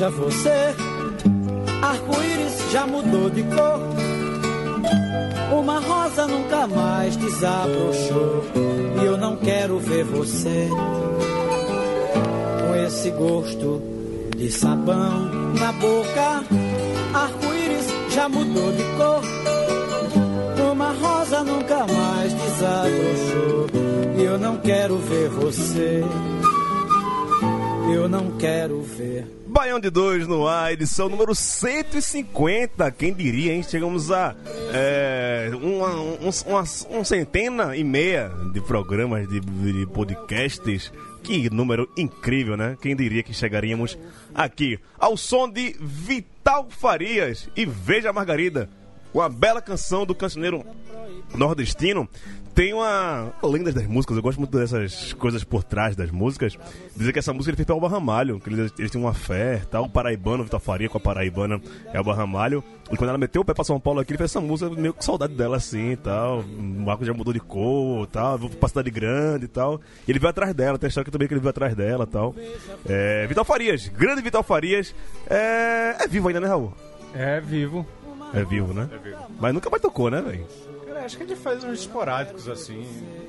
Veja você, arco-íris já mudou de cor. Uma rosa nunca mais desabrochou. E eu não quero ver você com esse gosto de sabão na boca. Arco-íris já mudou de cor. Uma rosa nunca mais desabrochou. E eu não quero ver você. Eu não quero ver. Baião de Dois no ar, edição número 150. Quem diria, hein? Chegamos a é, uma, um- uma, uma centena e meia de programas, de, de podcasts. Que número incrível, né? Quem diria que chegaríamos aqui ao som de Vital Farias e Veja Margarida, uma bela canção do cancioneiro nordestino. Tem uma lenda das músicas, eu gosto muito dessas coisas por trás das músicas. Dizer que essa música ele fez para o Barramalho, que eles, eles tinham uma fé, tal, o paraibano, Vitor Faria com a paraibana é o Barramalho. E quando ela meteu o pé pra São Paulo aqui, ele fez essa música meio com saudade dela assim e tal. O Marco já mudou de cor tal, vou pra cidade grande e tal. E ele veio atrás dela, tem a história que também que ele veio atrás dela e tal. É, Vital Farias, grande Vital Farias. É, é vivo ainda, né, Raul? É vivo. É vivo, né? Mas nunca mais tocou, né, velho? Cara, acho que ele faz uns esporádicos assim.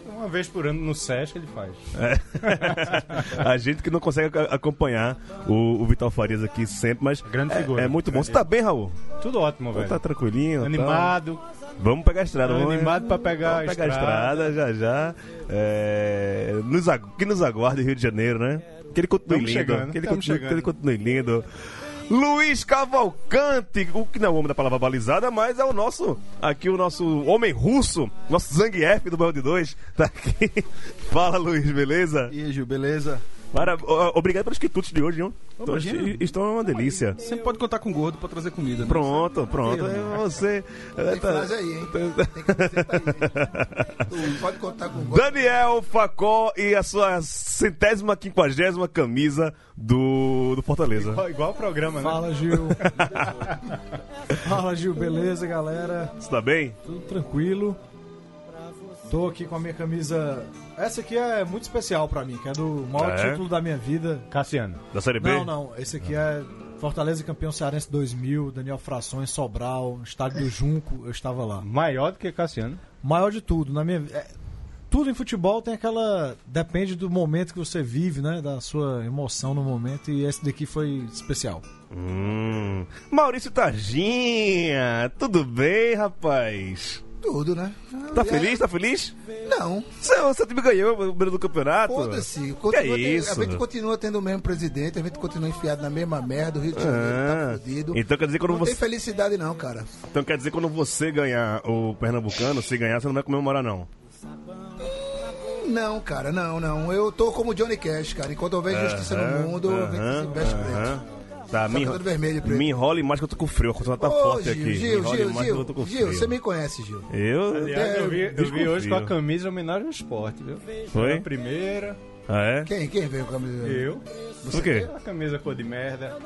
Uma vez por ano no Sesc ele faz. a gente que não consegue acompanhar o, o Vital Farias aqui sempre, mas Grande é- figura. É, muito bom. Você tá bem, Raul? Tudo ótimo, velho. Tá tranquilinho? Animado. tá? Vamos pegar a estrada. Vamos, Animado pra pegar pegar a estrada já já. É, nos, que nos aguarde Rio de Janeiro, né? Que ele continue Tamo lindo. chegando, que, ele tamo continue, chegando. que ele continue lindo. Luiz Cavalcante, o que não é o homem da palavra balizada, mas é o nosso, aqui o nosso homem russo, nosso Zangief do Banho de Dois, tá aqui. Fala, Luiz, beleza? E aí, beleza? Mara- Obrigado pelos quitutes de hoje, viu? Imagina. estão uma delícia. Sempre pode contar com gordo pra trazer comida, né? Pronto, pronto. É você. é, Tem tá- frase aí, hein? Tem camiseta aí? Tu pode contar com o gol. Daniel Facó e a sua centésima quinquagésima camisa do, do Fortaleza. Igual, igual o programa, né? Fala, Gil. Fala, Gil. Beleza, galera? Você tá bem? Tudo tranquilo. Tô aqui com a minha camisa. Essa aqui é muito especial pra mim, que é do maior É? título da minha vida. Cassiano. Da Série B? Não, não. Esse aqui é Fortaleza campeão cearense 2000, Daniel Frações, Sobral, estádio do Junco, eu estava lá. Maior do que Cassiano. Maior de tudo, na minha é, tudo em futebol tem aquela depende do momento que você vive, né, da sua emoção no momento e esse daqui foi especial. Hum. Maurício Targinha, tudo bem, rapaz? Tudo, né? Tá feliz? Tá feliz? Não. Seu, seu time ganhou o primeiro do campeonato? Foda-se. É isso? A gente continua tendo o mesmo presidente, a gente continua enfiado na mesma merda, o Rio de Janeiro Ah, tá fudido. então quer dizer quando não você- tem felicidade não, cara. Então quer dizer que quando você ganhar o Pernambucano, se ganhar, você não vai comemorar, não. Não, cara, não, não. Eu tô como Johnny Cash, cara. Enquanto houver justiça no mundo, a gente se veste aham. preto. Tá, me, cabelo vermelho e me enrole mais que eu tô com frio. A condição tá Ô, forte Gil, aqui. me Gil, enrole Gil, mais que eu tô com Gil, frio. Gil, você me conhece, Gil. Eu? Aliás, eu vi, eu vi hoje com a camisa em homenagem ao esporte, viu? Foi? A primeira, Ah, é? Quem, quem veio com a camisa? eu. Por quê? A camisa cor de merda.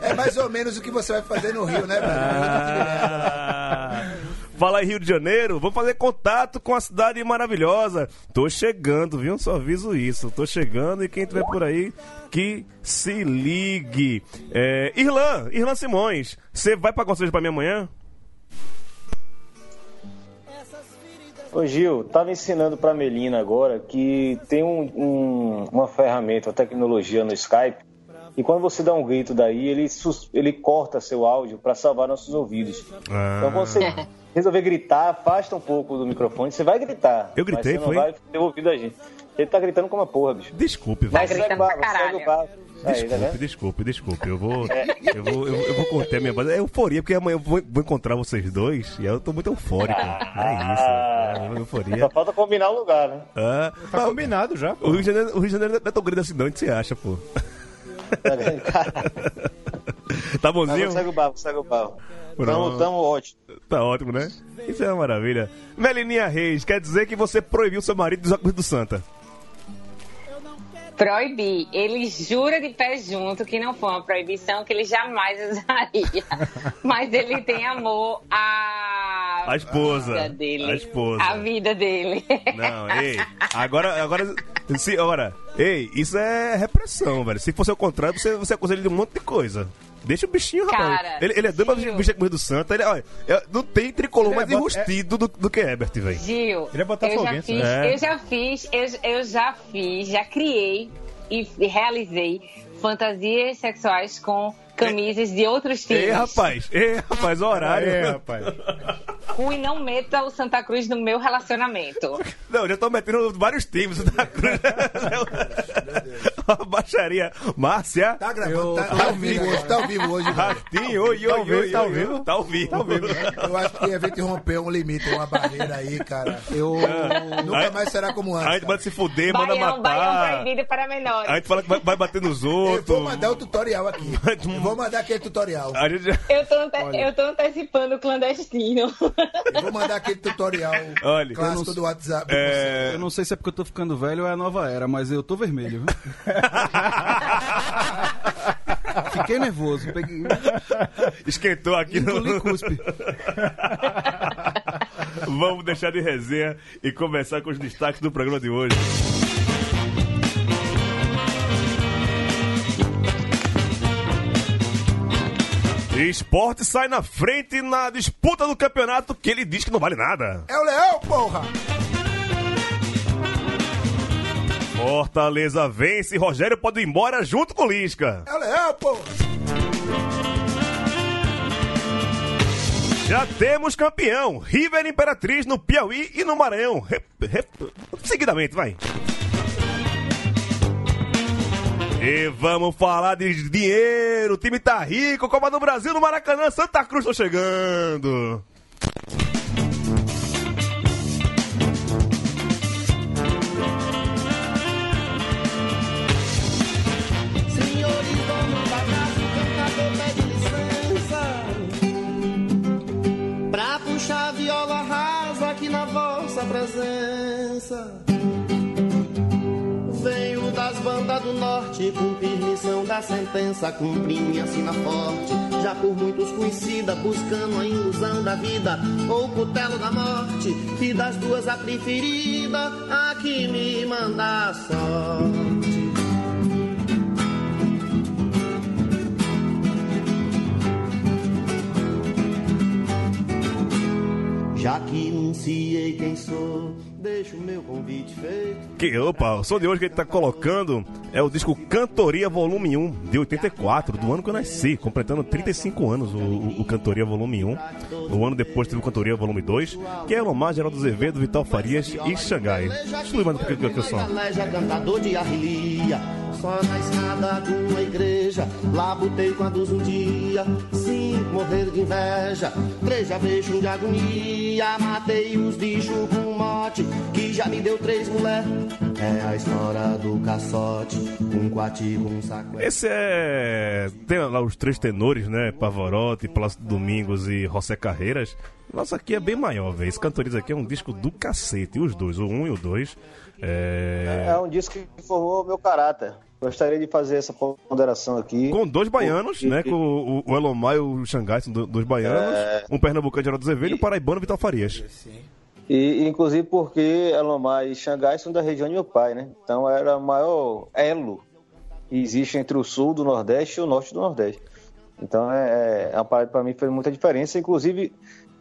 É mais ou menos o que você vai fazer no Rio, né, velho? Fala aí, Rio de Janeiro. Vamos fazer contato com a cidade maravilhosa. Tô chegando, viu? Só aviso isso. Tô chegando e quem tiver por aí, que se ligue. É, Irlan, Irlan Simões, você vai uma cerveja pra mim amanhã? Ô Gil, tava ensinando pra Melina agora que tem um- um- uma ferramenta, uma tecnologia no Skype, e quando você dá um grito daí, ele, ele corta seu áudio pra salvar nossos ouvidos. Ah. Então você resolver gritar, afasta um pouco do microfone, você vai gritar. Eu gritei, mas você foi? não vai ter ouvido a gente. Ele tá gritando como uma porra, bicho. Desculpe, Mas velho. segue o gritando pra barco, segue o caralho. Aí, tá Desculpe, desculpe, desculpe. Eu vou, eu vou, eu, eu vou conter a minha voz. É euforia, porque amanhã eu vou, vou encontrar vocês dois e aí eu tô muito eufórico. É isso. É euforia. Só falta combinar o lugar, né? Ah, Tá mas combinado já. o Rio de Janeiro, o Rio de Janeiro não é tão grande assim, não. Onde você acha, pô? Tá vendo? Tá Mas bonzinho? segue o barco, segue o barco. Pronto. Tamo, tamo ótimo. Tá ótimo, né? Isso é uma maravilha. Melininha Reis, quer dizer que você proibiu seu marido dos óculos do Santa. Proibir. Ele jura de pé junto que não foi uma proibição que ele jamais usaria. Mas ele tem amor à A esposa. vida dele. A esposa. A vida dele. Não, ei. Agora, agora, se, agora, ei, isso é repressão, velho. Se fosse o contrário, você, você acusa ele de um monte de coisa. Deixa o bichinho, rapaz. Cara, Ele, ele é doido pra Gil. vestir a camisa do Santa. Ele, olha, é- não tem tricolor Ele é mais bot- enrustido do, do que Herbert, velho. Gil, Ele é eu já botafoguense, fiz, né? eu já fiz, eu, eu já fiz, já criei e realizei fantasias sexuais com camisas de outros times. Ei, rapaz, ei, rapaz, o horário. É, rapaz. Fui não meta o Santa Cruz no meu relacionamento. Não, já tô metendo vários times. Tá? Uma baixaria. Márcia. Tá gravando, tá, tá ao vivo hoje, tá ao vivo hoje. Rastinho, oi, oi, Tá ao vivo, oi, tá ao oi, vivo? Tá ao vivo. Tá ao vivo. Eu acho que a gente rompeu um limite, uma barreira aí, cara. Eu nunca mais será como A antes. gente cara. manda se fuder, manda Baião, baião matar. proibido para menores. A gente fala que vai, bater nos Eu outros. vou mandar o tutorial aqui. Eu vou mandar aquele tutorial. A gente. Eu tô, eu tô antecipando o clandestino. Eu vou mandar aquele tutorial Olha, clássico do WhatsApp. É, Eu não sei se é porque eu tô ficando velho ou é a nova era, mas eu tô vermelho, viu? Fiquei nervoso. Peguei... Esquentou aqui Engoli no... cuspe. Vamos deixar de resenha e começar com os destaques do programa de hoje. Esporte sai na frente na disputa do campeonato que ele diz que não vale nada. É o Leão, porra! Fortaleza vence e Rogério pode ir embora junto com Lisca. É Leão, porra! Já temos campeão. River Imperatriz no Piauí e no Maranhão. Re- re- Seguidamente, vai. E vamos falar de dinheiro. O time tá rico. Copa do Brasil no Maracanã. Santa Cruz tô chegando. Pra puxar a viola rasa aqui na vossa presença. Venho das bandas do norte, cumprir missão da sentença Cumprir minha sina forte, já por muitos conhecida Buscando a ilusão da vida ou cutelo da morte E das duas a preferida, a que me manda a sorte enunciei quem sou, deixo o meu convite feito. Que, opa, o som de hoje que ele tá colocando é o disco Cantoria Volume 1, de 84, do ano que eu nasci, completando 35 anos o, o- o Cantoria Volume 1. Um ano depois teve o Cantoria Volume 2, que é Elomar, Geraldo Azevedo, Vital Farias e Xangai. Deixa eu lembrar do que, que, que só na escada de uma igreja. Lá botei quantos um dia, sim, morrer de inveja. Três beijo de agonia, matei os bichos com mote, que já me deu três mulher. É a história do caçote, um quati com um saco. Esse é. Tem lá os três tenores, né? Pavarotti, Plácido Domingos e José Carreiras. Nossa, aqui é bem maior, velho. Esse Cantorias aqui é um disco do cacete. Os dois, o um e o dois. É... É um disco que formou o meu caráter. Gostaria de fazer essa ponderação aqui. Com dois baianos, Porque- né? Com o, o Elomar e o Xangai, são do- dois baianos. É. Um pernambucano, Geraldo Azevedo, e um paraibano, Vital Farias. E, inclusive porque Elomar e Xangai são da região de meu pai, né? Então era o maior elo que existe entre o sul do Nordeste e o norte do Nordeste. Então é, é uma parada para mim fez muita diferença. Inclusive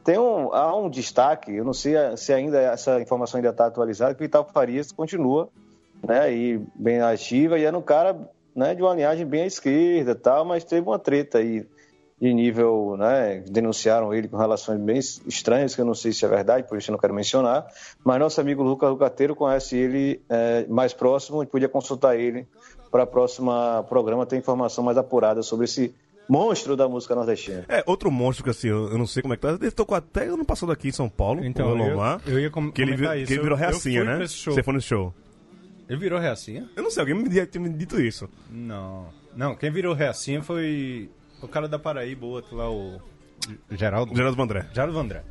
tem um, há um destaque, eu não sei se ainda essa informação ainda está atualizada, que o Vital Farias continua, né? E bem ativa e era um cara, né? De uma linhagem bem à esquerda, tal, mas teve uma treta aí de nível, né, denunciaram ele com relações bem estranhas, que eu não sei se é verdade, por isso eu não quero mencionar, mas nosso amigo Lucas Lucateiro conhece ele é, mais próximo e podia consultar ele para o próximo programa ter informação mais apurada sobre esse monstro da música nordestina. É, outro monstro que assim, eu, eu não sei como é que tá. Ele tocou até ano passado aqui em São Paulo, Então, o eu- Lomar, eu ia com- que ele, comentar vi- isso. que ele virou Eu- eu reacinha, fui né? Você foi no show. Ele virou reacinha? Eu não sei, alguém me tinha me dito isso. Não. Não, quem virou reacinha foi o cara da Paraíba, o outro lá, o Geraldo. Geraldo Vandré. Geraldo Vandré.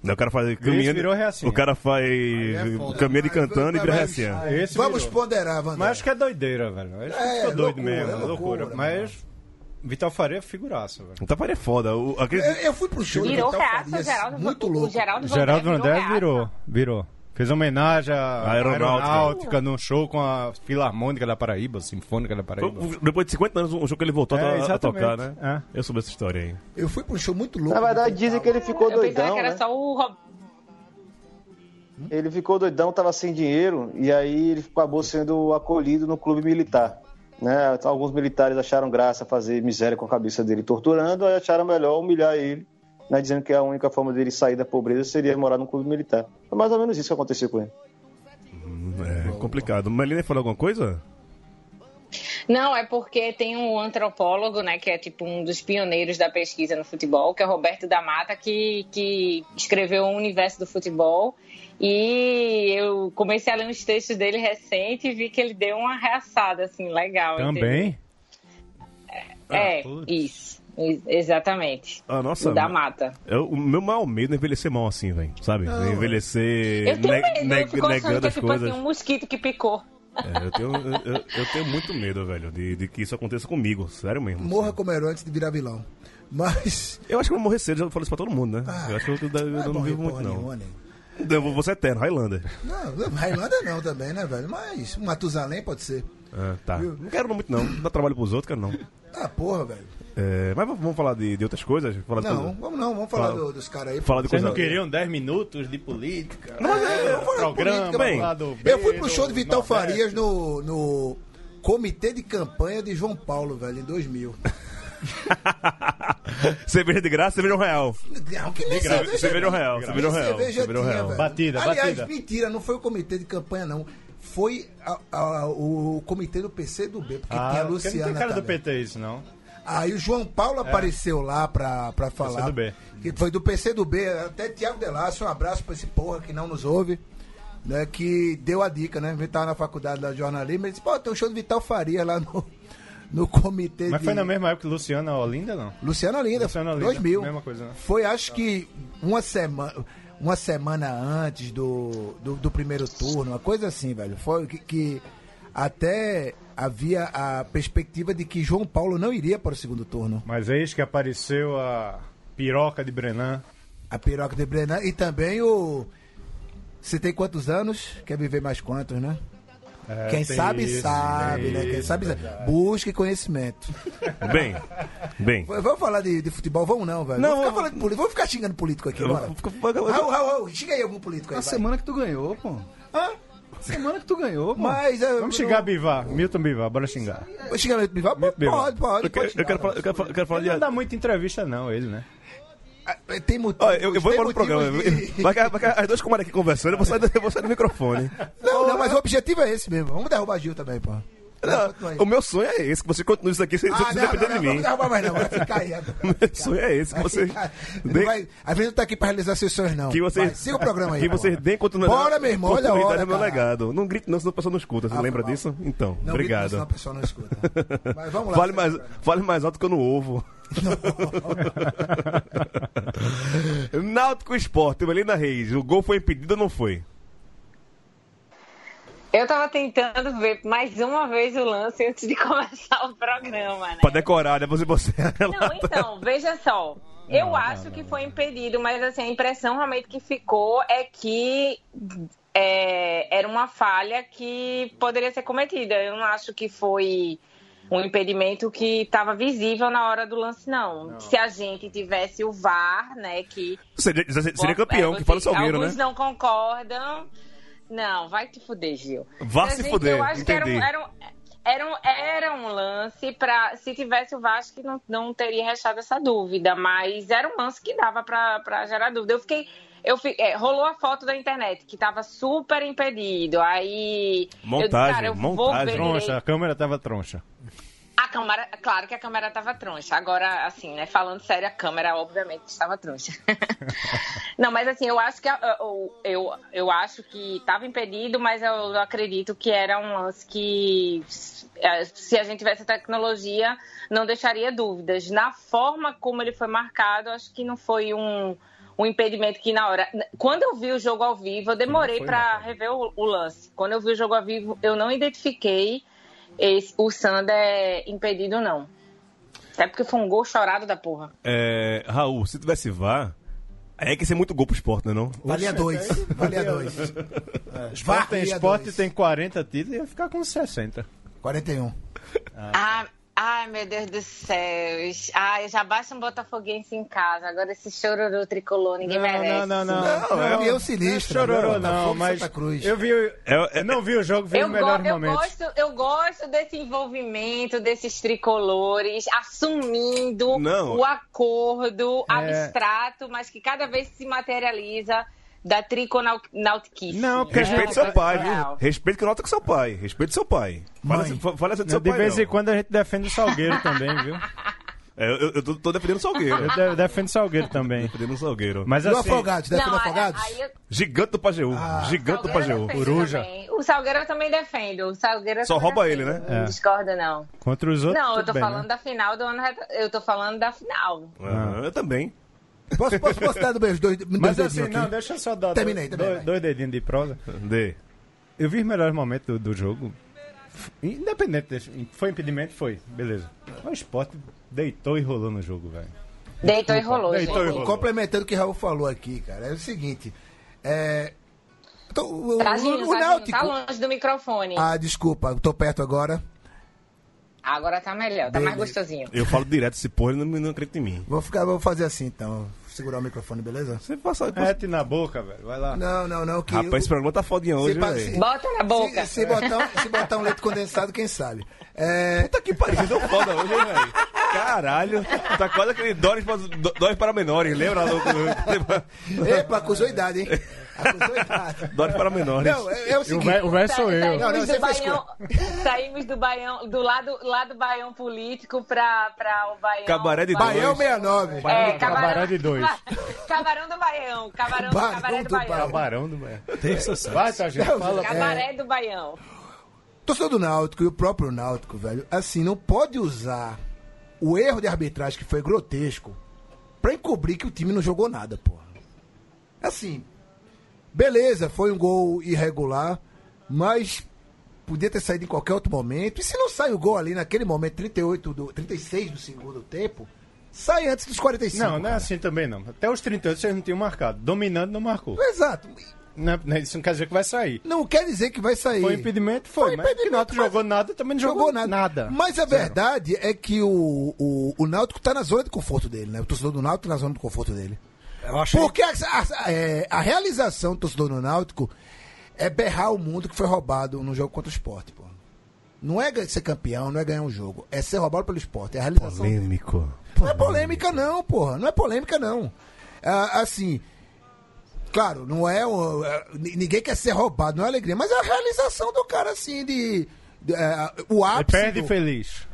O cara faz caminhando. virou reacinha. O cara faz é caminhando e cantando e vira Mas- reacinha. Vamos virou. ponderar, Vandré. Mas acho que é doideira, velho. Acho que É, ficou doido loucura, mesmo, é é loucura. loucura, Mas Vital Faria é figuraça, velho. O Taparia é foda. O, aquele... Eu, eu fui pro show do Virou Vital reaça, Geraldo. muito louco. Geraldo O Geraldo Vandré Vandré virou, virou. Fez homenagem à Aeronáutica. aeronáutica num show com a Filarmônica da Paraíba, Sinfônica da Paraíba. Foi- Depois de 50 anos, um show que ele voltou É, a- a, tocar, né? É. Eu soube essa história aí. Eu fui pro show muito louco. Na verdade, dizem Vital. que ele ficou Eu pensava doidão, que era né? só o Rob... Ele ficou doidão, tava sem dinheiro e aí ele acabou sendo acolhido no clube militar. Né? Alguns militares acharam graça fazer miséria com a cabeça dele torturando, aí acharam melhor humilhar ele, né? dizendo que a única forma dele sair da pobreza seria morar no clube militar. Foi mais ou menos isso que aconteceu com ele. É complicado. Melina falou alguma coisa? Não, é porque tem um antropólogo, né, que é tipo um dos pioneiros da pesquisa no futebol, que é Roberto da Mata, que, que escreveu o universo do futebol. E eu comecei a ler uns textos dele recente e vi que ele deu uma reaçada, assim, legal. entendeu? Também? É, Ah, isso. Ex- Exatamente. Ah, nossa. O da Mata. Eu- o meu maior medo é envelhecer mal assim, velho. Sabe? envelhecer Eu tenho medo, ne- eu fico negando que é as tipo coisas. assim, um mosquito que picou. É, eu, tenho, eu, eu- eu tenho muito medo, velho, de, de que isso aconteça comigo. Sério mesmo. Morra como herói antes de virar vilão. Mas. Eu acho que eu vou morrer cedo, já falei isso pra todo mundo, né? Ah, eu acho que eu, eu não é não vivo muito, não. nenhuma, nego. Eu vou, ser eterno, Highlander. Não, Highlander não também, né, velho? Mas um Matusalém pode ser. Ah, tá. Não quero muito, não. Não dá trabalho pros outros, quero não. Ah, porra, velho. É, mas vamos falar de, de outras coisas? Falar Não, coisa- vamos não, vamos falar Fala. do- dos caras aí. Falar de Vocês coisa... não queriam 10 minutos de política? Mas é, eu vou falar programa, política, bem. Eu fui pro show de Vital Nordeste. Farias no, no comitê de campanha de João Paulo, velho, em 2000. cerveja de graça, cerveja um real. Não, que nem cerveja, Cerveja um real, cerveja um real, cerveja cerveja um tinha, real. Batida, Aliás, batida. mentira, não foi o comitê de campanha, não. Foi a- a- o comitê do PC do B, porque Ah, tinha a porque não Luciana. tem cara do também. PT isso, não. Aí o João Paulo apareceu lá pra, pra falar. do B. Que foi do PC do B, até Tiago Delácio, um abraço pra esse porra que não nos ouve. Né, que deu a dica, né? Ele tava na faculdade da jornalismo, ele disse, pô, tem um show de Vital Faria lá no, no comitê Mas de... foi na mesma época que Luciana Olinda, não? Luciana Linda, Luciana Linda, 2000. mesma coisa, né? Foi, acho que uma semana, uma semana antes do, do, do primeiro turno, uma coisa assim, velho. Foi que, que até havia a perspectiva de que João Paulo não iria para o segundo turno. Mas eis que apareceu a piroca de Brenan. A piroca de Brenan e também o. Você tem quantos anos? Quer viver mais quantos, né? É, Quem sabe, isso, sabe, né? Quem isso, sabe, sabe. verdade. Busque conhecimento. Bem, bem. Vamos falar de, de futebol? Vamos não, velho. Não, Vamos ficar falando de político. Vamos ficar xingando político aqui, bora. eu- Raul, Raul, Raul, xinga aí algum político aí. Vai. semana que tu ganhou, pô. Hã? Semana que tu ganhou, pô. Mas. eu- Vamos eu- xingar Bivar, Milton Bivar, bora xingar. Vou xingar o Bivar? Pode, pode, pode. Eu, quero- eu quero falar, eu quero falar, eu quero falar Ele não de. dá muita entrevista, não, ele, né? Ah, Tem motivo. Eu, eu vou embora do programa. Vai que, vai que as duas comadres aqui conversando, eu vou sair, do- eu vou sair do microfone. Não, não, mas o objetivo é esse mesmo. Vamos derrubar Gil também, pô. Não, o meu sonho é esse, que você continue isso aqui sem, sem Ah, não, depender não, não, de mim. derrubar mais não, vai ficar aí. O meu sonho é esse, que Vai você. ficar- Não vai, a gente não tá aqui pra realizar seus sonhos, não. Que vocês, Vai, siga o programa aí. Que vocês deem continuidade, Bora, meu irmão, olha a hora, meu legado. Não grite não, senão a pessoa não escuta. Você Ah, lembra mal. disso? Então, Não, obrigado. Senão a pessoa não escuta. Mas vamos lá. Fale mais, fale mais alto que eu não ouvo. Náutico Esporte, Melina Reis. O gol foi impedido ou não foi? Eu tava tentando ver mais uma vez o lance antes de começar o programa, né? Pra decorar, depois você. Não, então, veja só. Eu acho que foi impedido, mas assim, a impressão realmente que ficou é que é, era uma falha que poderia ser cometida. Eu não acho que foi um impedimento que estava visível na hora do lance, não. Se a gente tivesse o VAR, né, que... Seria, seria campeão, é, que fala o vocês- Salgueiro, Alguns né? não concordam. Não, vai te fuder, Gil. Vá se gente, fuder, Eu acho que era, um- entendi. era, um- era um, era um lance para se tivesse o Vasco não, não teria restado essa dúvida, mas era um lance que dava para gerar dúvida. Eu fiquei eu fi- é, rolou a foto da internet que tava super impedido. Aí eu disse, Montagem, cara, eu vou montagem. ver Troncha, a câmera tava troncha. A câmera, claro que a câmera estava troncha. Agora, assim, né, falando sério, a câmera obviamente estava troncha. Não, mas assim, eu acho que eu, eu, eu acho que estava impedido, mas eu acredito que era um lance que eh, se a gente tivesse a tecnologia, não deixaria dúvidas. Na forma como ele foi marcado, acho que não foi um, um impedimento que na hora. Quando eu vi o jogo ao vivo, eu demorei para rever o, o lance. Quando eu vi o jogo ao vivo, eu não identifiquei esse, o Sander impedido, não. Até porque foi um gol chorado da porra. É, Raul, se tivesse VAR, aí é que ser muito gol pro esporte, não é não? Valia dois. Valia dois. Sport tem, Valia Sport dois. tem 40 títulos e ia ficar com 60. 41. Ah, ai, meu Deus do céu. Ai, já basta um botafoguense em casa. Agora esse chororô tricolor, ninguém Não, merece. não, não, não. Não, é União Sinistra. Não é chororô, não, mas Santa Cruz. eu vi, É- é- eu não vi o jogo, vi Eu, os go- eu momentos. gosto, eu gosto desse envolvimento desses tricolores, assumindo Não. o acordo É. abstrato, mas que cada vez se materializa da triconautiquice. Não, porque gente- Respeite seu pai, viu? Real. Respeite que nota com seu pai. Respeite seu pai. Fala, Mãe. assim- fa- fala assim do seu de pai, vez não. em quando a gente defende o Salgueiro também, viu? É, eu, eu tô, tô defendendo o Salgueiro. Eu de- defendo o Salgueiro também. defendendo o Salgueiro. Mas E o assim, Afogados? Defende o aí- Afogados? aí eu- Gigante do Pajeú. Ah. Gigante do Pajeú. Coruja. também. O Salgueiro eu também defendo. O Salgueiro Só rouba defendo. ele, né? Não É. discorda, não. contra os outros. Não, eu tô bem, falando né? da final do ano. Eu tô falando da final. Ah, eu também. Posso, posso, posso dar meus dois, dois Mas dedinhos assim, aqui? não, deixa eu só dar Terminei, dois, terminei, dois, dois dedinhos de prosa. Dê. Eu vi os melhores momentos do, do jogo. Independente desse. Foi impedimento? Foi. Beleza. O Sport deitou e rolou no jogo, velho. Deitou e rolou, Deitou gente. e rolou. Complementando o que o Raul falou aqui, cara, é o seguinte. É. então, o, o, Tadinho, o tadinho, Náutico. tá longe do microfone. Ah, desculpa, tô perto agora. Agora tá melhor, tá mais Beleza. gostosinho. Eu falo direto esse porra, ele não, não acredita em mim. Vou ficar, vou fazer assim então. Segurar o microfone, beleza? Você passa. Mete na boca, velho. Vai lá. Não, não, não. Que Rapaz, esse programa tá fodinha se, hoje, pa- velho. se- Bota na boca. se, se botar, um- se botar um leite condensado, quem sabe? É, Puta que pariu, são foda hoje, hein, velho? Caralho, tá quase aquele para, dólares para menores, lembra? do- Epa, acusou idade, hein? Acusou idade. Dólares para menores. Não, é, é o seguinte. velho o velho sou eu. Saímos, Não, não, do você fez Baião, saímos do Baião, do lado, lá do Baião político pra, pra o Baião. Cabaré de Baião dois. 69. É, Cabaré cabarão, de dois. Cabarão do Baião. Cabarão, Barão cabaré do do Baião. Baião. Cabarão do velho. Terça. Vai, tá, gente. Fala. Cabaré do Baião. Torcedor do Náutico e o próprio Náutico, velho, assim, não pode usar o erro de arbitragem que foi grotesco pra encobrir que o time não jogou nada, porra. Assim, beleza, foi um gol irregular, mas podia ter saído em qualquer outro momento. E se não sai o gol ali naquele momento, 38 do, 36 do segundo tempo, sai antes dos 45. Não, não é cara. assim também não. Até os 38 vocês não tinham marcado. Dominando não marcou. Exato. Não, é- não, isso não quer dizer que vai sair. Não quer dizer que vai sair. Foi impedimento? Foi. Foi mas que impedimento, Náutico mas- jogou nada, também não jogou, nada. Mas a verdade é que o, o, o Náutico tá na zona de conforto dele, né? O torcedor do Náutico tá na zona de conforto dele. Eu achei Porque a, a- é, a realização do torcedor do Náutico é berrar o mundo que foi roubado no jogo contra o esporte, pô. Não é ser campeão, não é ganhar um jogo. É ser roubado pelo esporte. É a realização. Polêmico. Não é polêmica, não, porra. Não é polêmica, não. Ah, assim. Claro, não é, o- é, ni- Ninguém quer ser roubado, não é alegria, mas é a realização do cara, assim, de. de, é, o Ele ápice. perde do- feliz.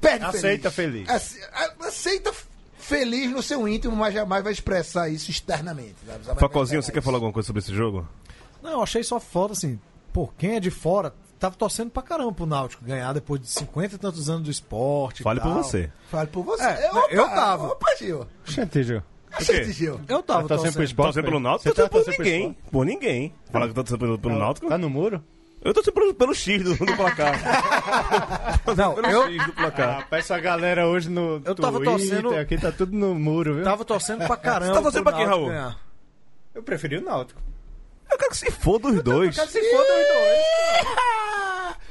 perde aceita feliz. Ace- a- Aceita f- feliz no seu íntimo, mas jamais vai expressar isso externamente. Facozinho, você quer falar alguma coisa sobre esse jogo? Não, eu achei só foda, assim. Pô, quem é de fora tava torcendo pra caramba pro Náutico ganhar depois de 50 e tantos anos do esporte. e Fale por você. Fale por você. É, Opa, eu tava. Opa, Gil. Gente, Gil. Gente, Gil. Eu tava Tá torcendo pro torcendo. esporte? Torcendo pelo Náutico? Você Eu tá torcendo por ninguém. Por ninguém. Falar que eu tô torcendo pelo, pelo Náutico? Tá no muro? Eu tô torcendo pelo, pelo X do, do placar. Não, pelo eu X do placar. Ah, pra essa galera hoje no Eu tava Twitter, torcendo- aqui tá tudo no muro, viu? tava torcendo pra caramba. Você tá torcendo pra quem, Náutico Raul? ganhar. Eu preferi o Náutico. Eu quero que se foda os dois. Se foda os dois.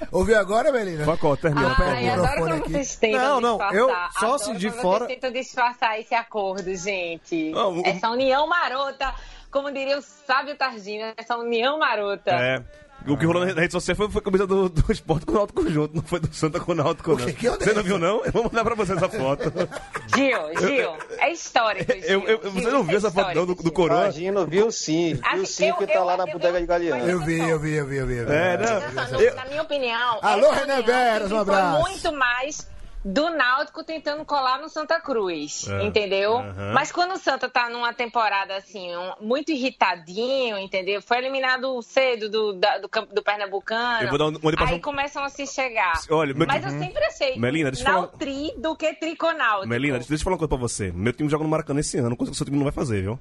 Ouviu agora, Melina? Facó, termina. Ai, favor. adoro quando aqui. vocês tentam Não, não, disfarçar. eu só Adoro assim, de fora- Vocês tentam disfarçar esse acordo, gente. Ah, o- Essa união marota, como diria o sábio Targino, essa união marota. É. O que rolou na rede social foi, foi a camisa do, do esporte com o Náutico junto, não foi do Santa com o Náutico, não. Que é Você não viu, não? Eu vou mandar pra você essa foto. Gil, Gil, é histórico. Gil. Eu, eu- você Gil, não viu é essa foto, não, do, do. Coroa? Imagina, viu sim. Viu Assim, sim, que tá lá na bodega de Galeano. Eu vi, eu vi, eu vi, eu vi. eu vi. É, não. Na minha opinião, Alô, Renan Veras, um abraço. Foi muito mais do Náutico tentando colar no Santa Cruz, É, entendeu? Mas quando o Santa tá numa temporada assim, um- muito irritadinho, entendeu? Foi eliminado cedo do, da- do, campo do Pernambucano. Eu vou dar um- aí começam a se chegar. Olha, meu- Mas eu sempre achei Melina, deixa falar- Nautri do que Triconáutico. Melina, deixa, deixa eu falar uma coisa pra você. Meu time joga no Maracanã esse ano, coisa que o seu time não vai fazer, viu?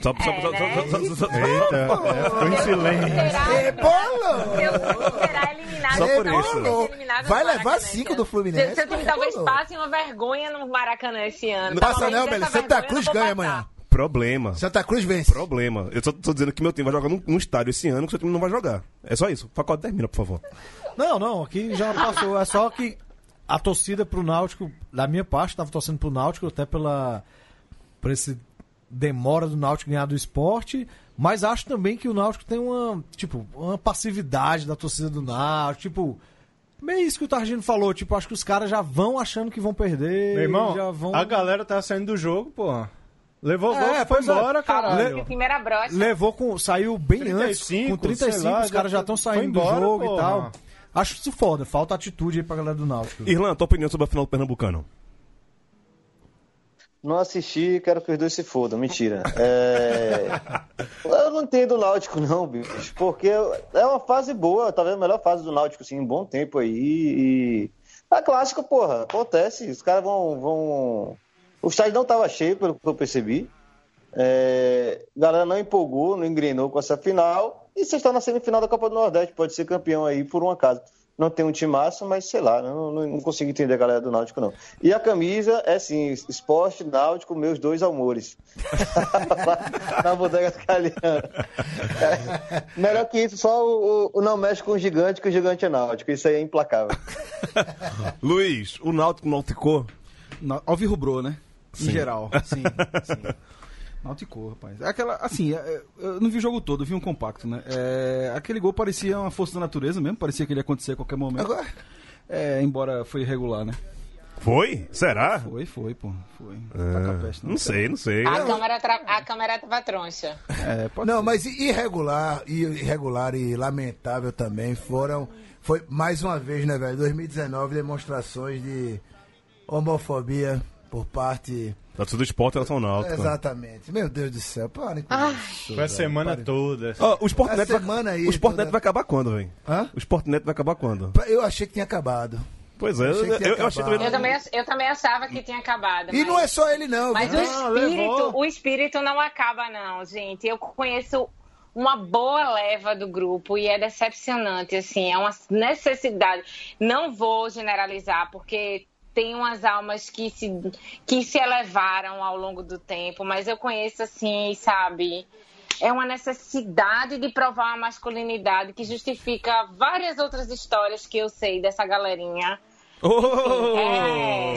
Só, só, É, só, né? só, só, só, só, Eita, é, ficou em silêncio. Ei, bolo! Eu será eliminado. Só por isso. Vai levar cinco esse do. Fluminense, Seu, seu time talvez passe uma vergonha no Maracanã esse ano. Não passa não, velho. Santa Cruz ganha amanhã. Problema. Santa Cruz vence. Problema. Eu só tô dizendo que meu time vai jogar num, num estádio esse ano que o seu time não vai jogar. É só isso. Faculdade termina, por favor. Não, não, aqui já passou. É só que a torcida pro Náutico, da minha parte, tava torcendo pro Náutico, até pela. por esse demora do Náutico ganhar do esporte. Mas acho também que o Náutico tem uma, tipo, uma passividade da torcida do Náutico. Tipo, meio isso que o Targino falou. Tipo, acho que os caras já vão achando que vão perder. Meu irmão, já vão... a galera tá saindo do jogo, pô. Levou o É, gol, foi pois é. embora, Falando caralho. de primeira brocha. Levou com. Saiu bem 35, antes. Com 35, sei lá, os caras já estão foi saindo embora, do jogo porra. e tal. Acho isso foda. Falta atitude aí pra galera do Náutico. Irlan, tua opinião sobre a final do Pernambucano? Não assisti, quero que os dois se fodam. Mentira. É... Eu não entendo o Náutico, não, bicho. Porque é uma fase boa, talvez a melhor fase do Náutico, assim, um bom tempo aí. E. É clássico, porra. Acontece. Os caras vão, vão. O estádio não tava cheio, pelo que eu percebi. É... A galera não empolgou, não engrenou com essa final. E vocês estão na semifinal da Copa do Nordeste, pode ser campeão aí por um acaso. Não tem um timaço, mas sei lá, não, não, não consigo entender a galera do Náutico, não. E a camisa é assim, esporte, náutico, meus dois amores. Na bodega do Caliano. É, melhor que isso, só o, o- o não mexe com o gigante, que o gigante é náutico. Isso aí é implacável. Luiz, o Náutico nauticou? Na- Alvirrubrou, né? Em geral. Sim, sim. Nauticou, rapaz. É Aquela, assim, é, eu não vi o jogo todo, eu vi um compacto, né? É, aquele gol parecia uma força da natureza mesmo, parecia que ele ia acontecer a qualquer momento. Agora, É, embora foi irregular, né? Foi? Será? Foi, foi, pô. Foi. Ah, Taca a peste, não sei, não sei. A câmera, tra... a câmera tava troncha. É, pode Não, ser. mas irregular, irregular e lamentável também foram. Foi mais uma vez, né, velho? 2019, demonstrações de homofobia por parte. Tá tudo esporte Náutico. Exatamente. Meu Deus do céu, parem com isso. Foi a semana parem. toda. Ó, o Sport A Net vai- semana aí o Sport toda- vai acabar quando, velho? Hã? O Sport vai acabar quando? Eu achei que tinha acabado. Pois é, eu, Achei eu, eu achei também. Eu também, eu também achava que tinha acabado. E mas... não é só ele, não. Mas viu? o Não, espírito, levou. o espírito não acaba, não, gente. Eu conheço uma boa leva do grupo e é decepcionante, assim, é uma necessidade. Não vou generalizar, porque tem umas almas que se, que se elevaram ao longo do tempo, mas eu conheço, assim, sabe? É uma necessidade de provar uma masculinidade que justifica várias outras histórias que eu sei dessa galerinha. Oh!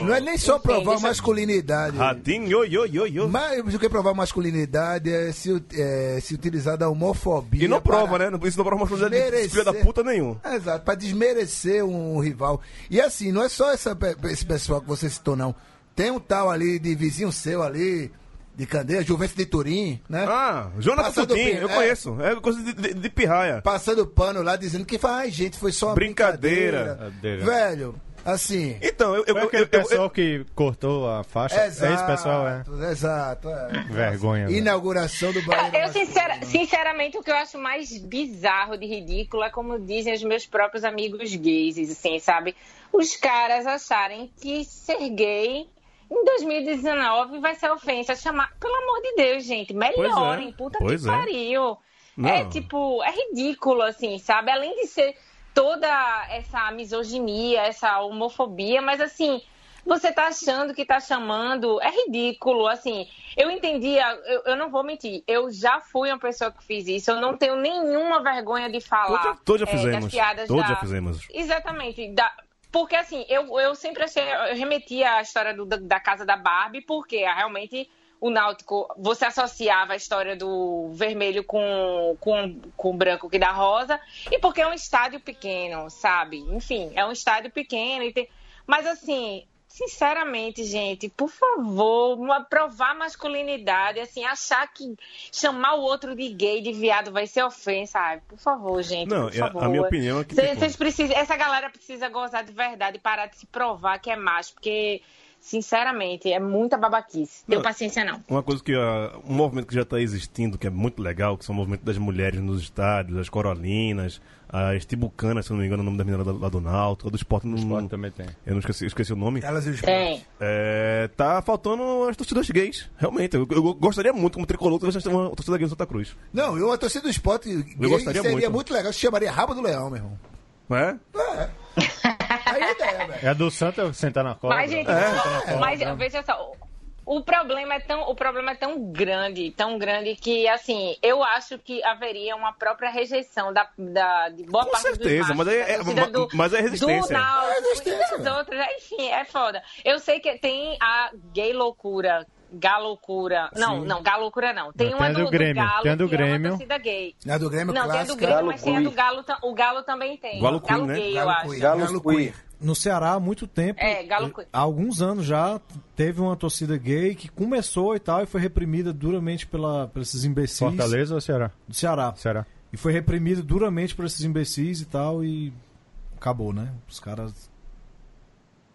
É. Não é nem só provar masculinidade. Ratinho, yo, yo, yo. Mais do que provar masculinidade é se, é, se utilizar da homofobia. E não prova, né? Isso não prova uma de filha da puta nenhum. Exato, pra desmerecer um rival. E assim, não é só essa esse pessoal que você citou, não. Tem um tal ali de vizinho seu ali, de Candeia, Juventus de Turim, né? Ah, Jonathan pi- eu é. conheço. É coisa de, de, de pirraia. Passando pano lá, dizendo que ai, gente, foi só uma Brincadeira. brincadeira. Velho, assim. Então, eu. eu, Foi aquele eu- eu- pessoal que cortou a faixa. é esse pessoal, é. Exato, é. Vergonha. Inauguração do Bahia. Eu, sincera- sinceramente, o que eu acho mais bizarro de ridículo é como dizem os meus próprios amigos gays, assim, sabe? Os caras acharem que ser gay em 2019 vai ser ofensa. Chamar. Pelo amor de Deus, gente, melhorem. Puta Pois que é. pariu. Não. É tipo, é ridículo, assim, sabe? Além de ser toda essa misoginia, essa homofobia, mas assim. Você tá achando que tá chamando, é ridículo, assim. Eu entendia, eu, eu não vou mentir, eu já fui uma pessoa que fiz isso, eu não tenho nenhuma vergonha de falar. Todos já- todos já é, fizemos. piadas Todos da- já fizemos. Exatamente. Da... Porque assim, eu, eu sempre achei, eu remetia à história do- da, da casa da Barbie, porque é realmente o Náutico, você associava a história do vermelho com, com, com o branco que dá rosa, e porque é um estádio pequeno, sabe? Enfim, é um estádio pequeno. Tem... Mas assim, sinceramente, gente, por favor, provar masculinidade, assim, achar que chamar o outro de gay, de viado, vai ser ofensa. Ai, por favor, gente. Não, favor. a minha opinião é que, Cê- tipo- precisam, essa galera precisa gozar de verdade e parar de se provar que é macho, porque, sinceramente, é muita babaquice. Deu Não. paciência, não. Uma coisa que. ah, um movimento que já está existindo, que é muito legal, que são o movimento das mulheres nos estádios, as corolinas, as tibucanas, se eu não me engano, o nome da menina lá, lá do Náutico, do esporte. Não, Esporte também tem. Eu não esqueci, esqueci o nome. Elas e os Tem. É, tá faltando as torcidas gays, realmente. Eu, eu gostaria muito, como tricolor, que tivesse uma torcida gay no Santa Cruz. Não, eu a torcida do esporte gay gostaria seria muito. muito. legal. Se chamaria Rabo do Leão, meu irmão. Não é? Aí é ideia, velho. É a do Santa sentar na cola. Mas, gente, mas veja só, o problema é tão, o problema é tão grande, tão grande que assim, eu acho que haveria uma própria rejeição da, da de boa Com parte certeza, dos mas machos, da é- torcida ma- do, mas é resistência. Do Náutico É resistência, velho. outras, enfim, é foda. Eu sei que tem a gay loucura. Galoucura. Não, não, galoucura não. Tem Não, uma tem a do, do Grêmio, Galo, tem a do que é uma Grêmio. gay. Na do Grêmio Não, tem a do. Grêmio, Galo mas tem a do. Galo, o Galo também tem. Galo Queer, né? gay, eu Galo acho. Queer, Galo Galo Queer. No Ceará, há muito tempo, É, Galo Queer. há alguns anos já, teve uma torcida gay que começou e tal, e foi reprimida duramente pela, por esses imbecis Fortaleza ou Ceará? do Ceará. Ceará. E foi reprimido duramente por esses imbecis e tal, e acabou, né? Os caras.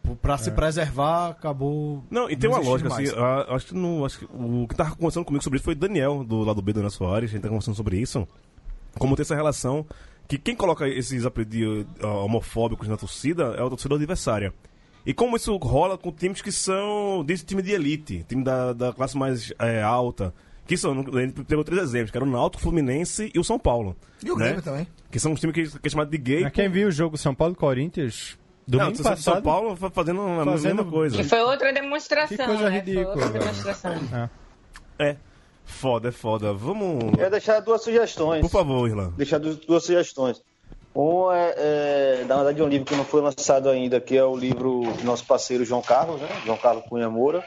p- Pra se preservar, acabou. Não, e tem uma lógica, assim, ah, acho que, não, acho que o que tava conversando comigo sobre isso foi o Daniel, do lado B do Ana Soares, a gente tá conversando sobre isso. Como tem essa relação, que quem coloca esses apelidos ah, homofóbicos na torcida é a torcida adversária. E como isso rola com times que são desse time de elite, time da, da classe mais eh, alta, que são, a gente pegou três exemplos, que era o Náutico, o Fluminense e o São Paulo. E o né? Grêmio também. Que são os times que, que é chamado de gay. Mas quem viu o jogo São Paulo e Corinthians Não, domingo São- passado? São Paulo fa- fazendo a Fazendo- mesma coisa. Que foi outra demonstração. Que coisa né? ridícula, Foi outra demonstração. É. Foda, é foda. Vamos. Eu ia deixar duas sugestões. Por favor, Irlan. deixar du- duas sugestões. Um é, é, na verdade, um livro que não foi lançado ainda, que é o livro do nosso parceiro João Carlos, né? João Carlos Cunha Moura.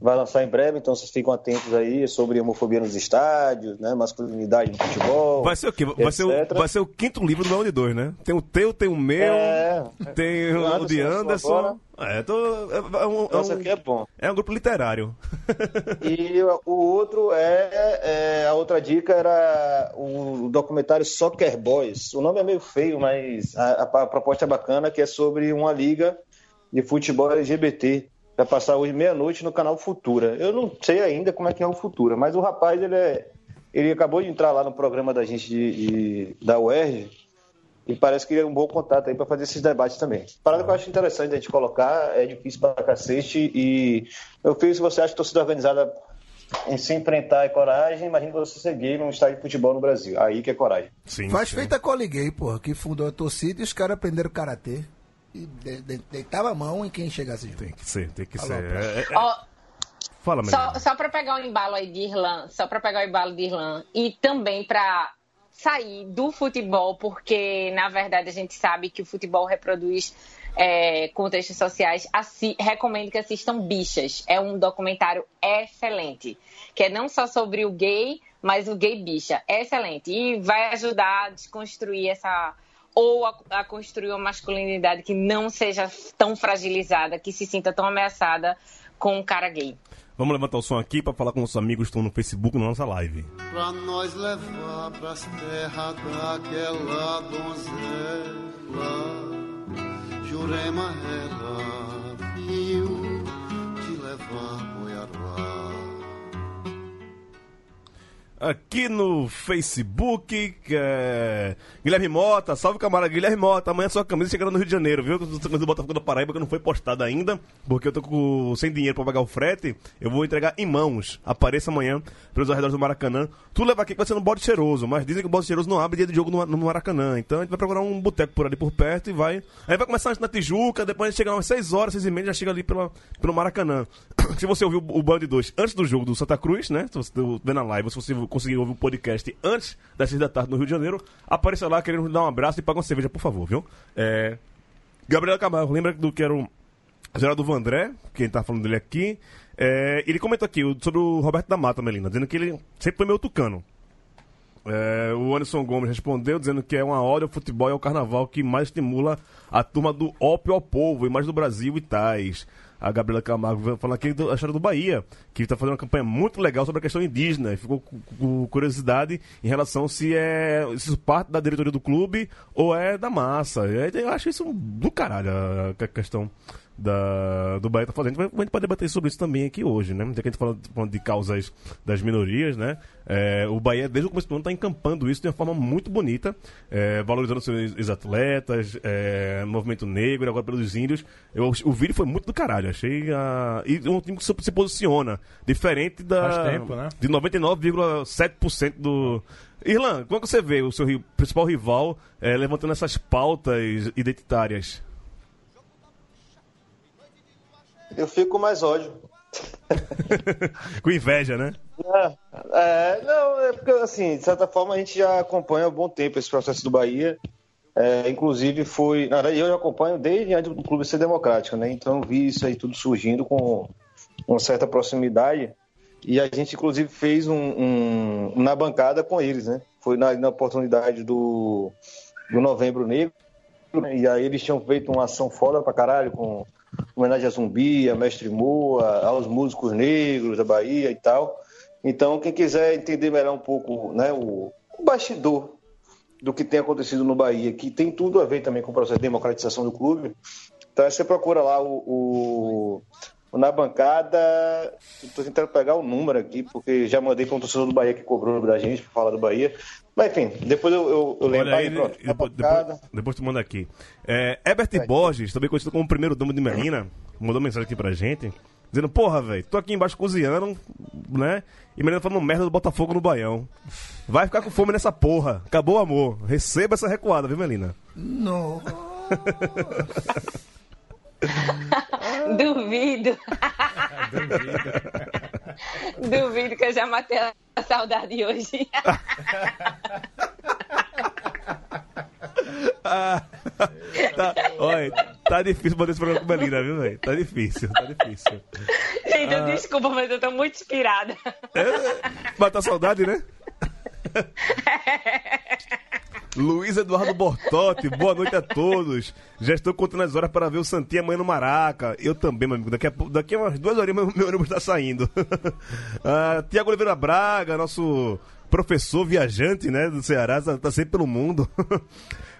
Vai lançar em breve, então vocês ficam atentos aí sobre homofobia nos estádios, né? masculinidade no futebol. Vai ser o quê? Vai ser o, vai ser o quinto livro do de Dois, né? Tem o teu, tem o meu, É, tem o o, de Anderson. É, tô, é, é um, é Nossa, um- aqui é bom. é um grupo literário. E o outro é, é- a outra dica era o documentário Soccer Boys. O nome é meio feio, mas a, a- a proposta é bacana, que é sobre uma liga de futebol LGBT. Vai passar hoje meia-noite no canal Futura. Eu não sei ainda como é que é o Futura, mas o rapaz ele é, ele acabou de entrar lá no programa da gente de, de- da UERJ e parece que ele é um bom contato aí para fazer esses debates também. Parada que eu acho interessante a gente colocar, é difícil pra cacete e eu fiz se você acha que torcida organizada em se enfrentar é coragem, imagina você ser gay num estádio de futebol no Brasil. Aí que é coragem. Sim. Faz sim. feita a Coliguei, porra, que fundou a torcida e os caras aprenderam karatê. E de- de- deitava a mão em quem chegasse junto. Tem que ser, tem que Alô, ser. É, é- Ó, Fala, Só, só para pegar o embalo aí de Irlan, só para pegar o embalo de Irlan e também para sair do futebol, porque na verdade a gente sabe que o futebol reproduz é, contextos sociais. Assi- recomendo que assistam Bichas. É um documentário excelente, que é não só sobre o gay, mas o gay bicha. É excelente e vai ajudar a desconstruir essa ou a, a construir uma masculinidade que não seja tão fragilizada, que se sinta tão ameaçada com um cara gay. Vamos levantar o som aqui pra falar com nossos amigos que estão no Facebook na nossa live. Pra nós levar pras terras daquela donzela Jurema era de levar Aqui no Facebook, é... Guilherme Mota, salve camarada Guilherme Mota, amanhã sua camisa chegando no Rio de Janeiro, viu? Camisa do Botafogo da Paraíba que não foi postada ainda, porque eu tô com... sem dinheiro pra pagar o frete, eu vou entregar em mãos. Apareça amanhã pelos arredores do Maracanã. Tudo leva aqui que vai ser no bode cheiroso, mas dizem que o bode cheiroso não abre dia de jogo no, no Maracanã. Então a gente vai procurar um boteco por ali por perto e vai. Aí vai começar na Tijuca, depois a gente chega umas 6 horas, 6 e meia, já chega ali pela, pelo Maracanã. Se você ouviu o Band 2 antes do jogo do Santa Cruz, né? Se você deu- vê na live, se você conseguir ouvir o podcast antes das 6 da tarde no Rio de Janeiro, apareça lá querendo dar um abraço e paga uma cerveja, por favor, viu? É. Gabriela Camargo, lembra do que era o. Geraldo Vandré, quem tá falando dele aqui. É, ele comentou aqui o- sobre o Roberto da Mata, Melina, dizendo que ele sempre foi meio tucano. É, o Anderson Gomes respondeu dizendo que é uma ode ao futebol e ao carnaval que mais estimula a turma do ópio ao povo e mais do Brasil e tais. A Gabriela Camargo falando aqui da história do Bahia, que está fazendo uma campanha muito legal sobre a questão indígena. E ficou com- curiosidade em relação se é se isso parte da diretoria do clube ou é da massa. Eu acho isso do caralho a a questão da, do Bahia tá fazendo. A gente pode debater sobre isso também aqui hoje, né? Já que a gente fala falando de causas das minorias, né? É, o Bahia, desde o começo do ano, está encampando isso de uma forma muito bonita, é, valorizando seus ex-atletas, é, movimento negro, agora pelos índios. Eu, o vídeo foi muito do caralho, achei. A, e um time que se, posiciona, diferente da. Faz tempo, né? De 99,7% do. Irlan, como é que você vê o seu ri- principal rival é, levantando essas pautas identitárias? Eu fico com mais ódio. Com inveja, né? É, é, não, é porque, assim, de certa forma a gente já acompanha há bom tempo esse processo do Bahia. É, inclusive foi. Na verdade, eu já acompanho desde antes do clube ser democrático, né? Então eu vi isso aí tudo surgindo com uma certa proximidade. E a gente, inclusive, fez um, um- na bancada com eles, né? Foi na, na oportunidade do, do Novembro Negro. né? E aí eles tinham feito uma ação foda pra caralho, com homenagem a Zumbi, a Mestre Moa, aos músicos negros da Bahia e tal. Então, quem quiser entender melhor um pouco né, o, o bastidor do que tem acontecido no Bahia, que tem tudo a ver também com o processo de democratização do clube, então você procura lá o, o- o na bancada. Estou tentando pegar o número aqui, porque já mandei para um torcedor do Bahia que cobrou da gente para falar do Bahia. Mas enfim, depois eu, eu, eu lembro. Olha aí, Aí, pronto, depois, depois, depois tu manda aqui. É, Herbert Borges, também conhecido como o primeiro domo de Melina, mandou mensagem aqui pra gente, dizendo, porra, velho, tô aqui embaixo cozinhando, né? E Melina falando merda do Botafogo no Baião. Vai ficar com fome nessa porra. Acabou o amor. Receba essa recuada, viu, Melina? Não. Duvido. Duvido que eu já matei a saudade hoje. Tá, olha, tá difícil manter esse programa com Melina, viu, velho? Tá difícil, tá difícil. Gente, eu desculpa, mas eu tô muito inspirada. Matar saudade, né? Luiz Eduardo Bortotti, boa noite a todos. Já estou contando as horas para ver o Santinha amanhã no Maraca. Eu também, meu amigo. Daqui a, daqui a umas duas horinhas meu, ônibus está saindo. ah, Tiago Oliveira Braga, nosso professor viajante, né, do Ceará, tá, tá sempre pelo mundo.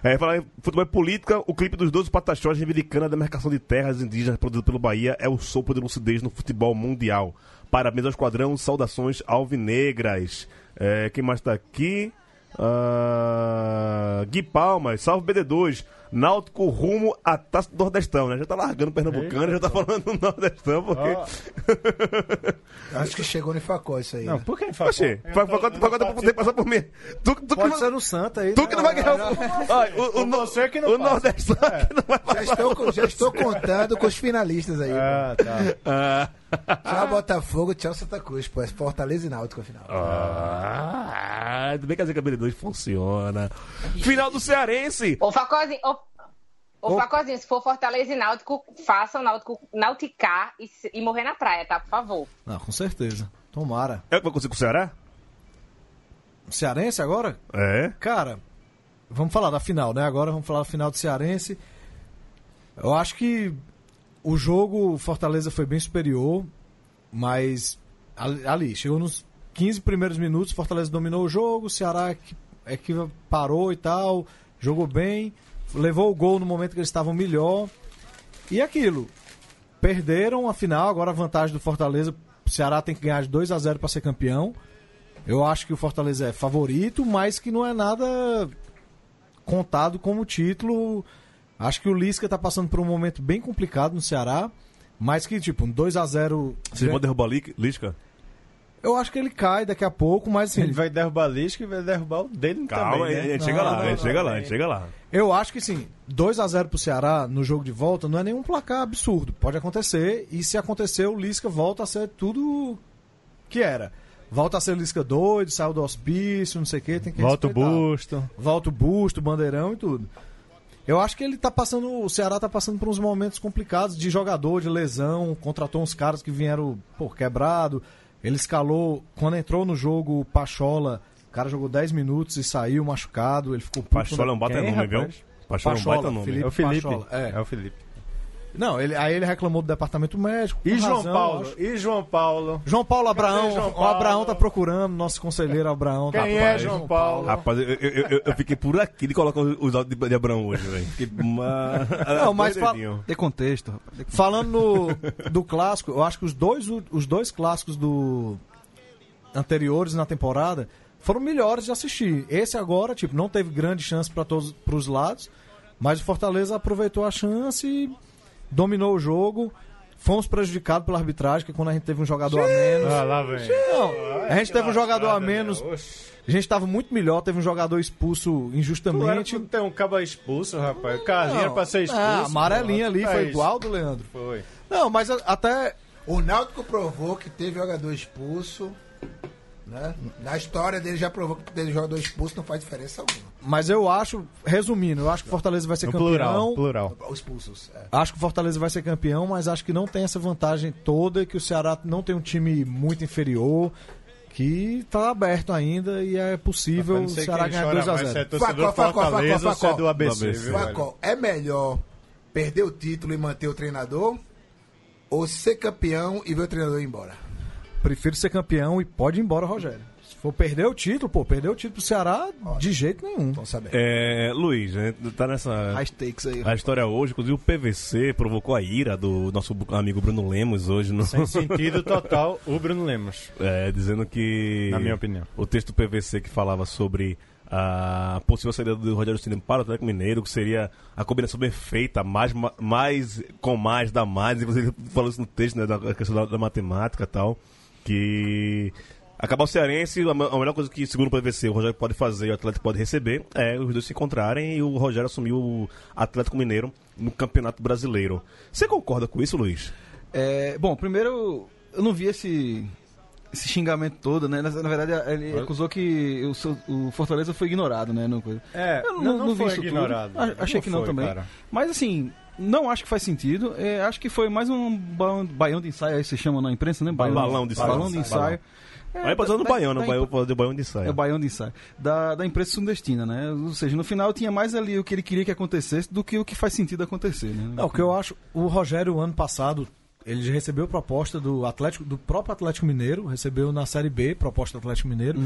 É, falar em futebol e política, o clipe dos 12 pataxós reivindicando a demarcação de terras indígenas produzido pelo Bahia é o sopro de lucidez no futebol mundial. Parabéns ao esquadrão, saudações alvinegras. É, quem mais tá aqui? Ah, Gui Palmas, salve BD2. Náutico rumo à taça do Nordestão, né? Já tá largando o Pernambucano, já tá falando do Nordestão, porque. Acho que chegou no Facó isso aí. Não, né? por que Facó? Oxê, Facota tem que passar por mim. Tu, tu, que Pode não- ser no Santa aí. tu né? que não vai ganhar o. Ai, o, o, no- Você que não o. Nordestão que não vai Já passar. estou, co- já estou contando com os finalistas aí. Ah, tá. pô. Tchau, Botafogo, tchau, Santa Cruz. Pô, é Fortaleza e Náutico, afinal. Ah, tudo bem que a Zica BD2 funciona. Final do Cearense. Ô, Facozinho, ô, ô, Facozinho, se for Fortaleza e Náutico, faça o Náutico nauticar e, e morrer na praia, tá? Por favor. Não, com certeza. Tomara. É o que vai acontecer com o Ceará? Cearense agora? É. Cara, vamos falar da final, né? Agora vamos falar da final do Cearense. Eu acho que o jogo o Fortaleza foi bem superior, mas ali, ali, chegou nos 15 primeiros minutos, Fortaleza dominou o jogo, o Ceará é que, é que parou e tal, jogou bem, levou o gol no momento que eles estavam melhor. E aquilo, perderam a final, agora a vantagem do Fortaleza, o Ceará tem que ganhar de 2 a 0 para ser campeão. Eu acho que o Fortaleza é favorito, mas que não é nada contado como título. Acho que o Lisca tá passando por um momento bem complicado no Ceará, mas que, tipo, um 2 a 0 Vocês vão derrubar Lisca? Eu acho que ele cai daqui a pouco, mas assim, Ele vai derrubar o Lisca e vai derrubar o dele Calma, também, a né? Não, chega lá, não, a gente não, chega não, lá, a gente chega lá. eu acho que sim, 2 a 0 pro Ceará no jogo de volta não é nenhum placar absurdo. Pode acontecer, e se acontecer, o Lisca volta a ser tudo que era. Volta a ser Lisca doido, saiu do hospício, não sei o que, tem que Volta o busto. Volta o busto, bandeirão e tudo. Eu acho que ele tá passando. O Ceará tá passando por uns momentos complicados de jogador, de lesão. Contratou uns caras que vieram, pô, quebrado. Ele escalou. Quando entrou no jogo, o Pachola, o cara jogou 10 minutos e saiu machucado. Ele ficou puto Pachola é um baita Quem, nome, viu? Pachola é um baita nome. Felipe É o Felipe. Pachola, é. É o Felipe. Não, ele, aí ele reclamou do departamento médico. E João razão, Paulo? acho. E João Paulo? João Paulo Abraão. João O Paulo? Abraão tá procurando, nosso conselheiro Abraão. tá Quem é atrás. João Paulo? Rapaz, eu, eu, eu- eu fiquei por aqui de colocar os áudios de, de Abraão hoje, velho. Uma... Não, mas fa- doidinho. Dê contexto, rapaz. Dê contexto. Falando no- do clássico, eu acho que os dois, os dois clássicos do anteriores na temporada foram melhores de assistir. Esse agora, tipo, não teve grande chance para todos os lados, mas o Fortaleza aproveitou a chance e dominou o jogo. Fomos prejudicados pela arbitragem, que quando a gente teve um jogador a menos. Ah, lá vem. Não, a gente teve um jogador a menos. A gente tava muito melhor, teve um jogador expulso era injustamente. pra ter um cabo expulso, rapaz. O Carlinho era pra ser expulso. Ah, amarelinha pô. ali, É foi isso. igual do Leandro. Foi. Não, mas a- até O Náutico provou que teve jogador expulso. Né? Na história dele já provou que ter jogador expulso não faz diferença alguma. Mas eu acho, resumindo, eu acho que o Fortaleza vai ser No campeão. plural, plural. Os expulsos. É. Acho que o Fortaleza vai ser campeão, mas acho que não tem essa vantagem toda, que o Ceará não tem um time muito inferior, que tá aberto ainda e é possível o Ceará ganhar chora 2 a mais, se é 0 torcedor Facó, facó, Fortaleza facó, é do ABC? Facó, é melhor perder o título e manter o treinador ou ser campeão e ver o treinador ir embora? Prefiro ser campeão e pode ir embora, Rogério. For perder o título, pô, perder o título pro Ceará de jeito nenhum. Vamos saber. É, Luiz, tá nessa... High stakes aí. A história hoje, inclusive o PVC provocou a ira do nosso amigo Bruno Lemos hoje, no... Sem sentido total, o Bruno Lemos. É, dizendo que. Na minha opinião. O texto do PVC que falava sobre a possível saída do Rogério Ceni para o Atlético Mineiro, que seria a combinação perfeita, mais, mais com mais, dá mais. E você falou isso no texto, né, da questão da, da matemática e tal. Que. Acabar o Cearense, a me- a melhor coisa que, segundo o PVC, o Rogério pode fazer e o Atlético pode receber é os dois se encontrarem e o Rogério assumir o Atlético Mineiro no Campeonato Brasileiro. Você concorda com isso, Luiz? É, bom, primeiro, eu não vi esse, esse xingamento todo, né? Na, na verdade, ele acusou que o, seu- o Fortaleza foi ignorado, né? No. É, Eu não, não vi foi isso tudo. ignorado. A- Achei que não foi, também. cara. Mas assim, não acho que faz sentido. É, acho que foi mais um balão, baião de ensaio, aí se chama na imprensa, né? Baião, Balão de ensaio. Balão de ensaio. É, Aí pode usar no da- Baião, da- no Baião, de É saia. o baião de ensaio. Da, da imprensa sudestina, né? Ou seja, no final tinha mais ali o que ele queria que acontecesse do que o que faz sentido acontecer, né? Não, o que eu acho, o Rogério, ano passado, ele já recebeu proposta do Atlético, do próprio Atlético Mineiro, recebeu na Série B proposta do Atlético Mineiro.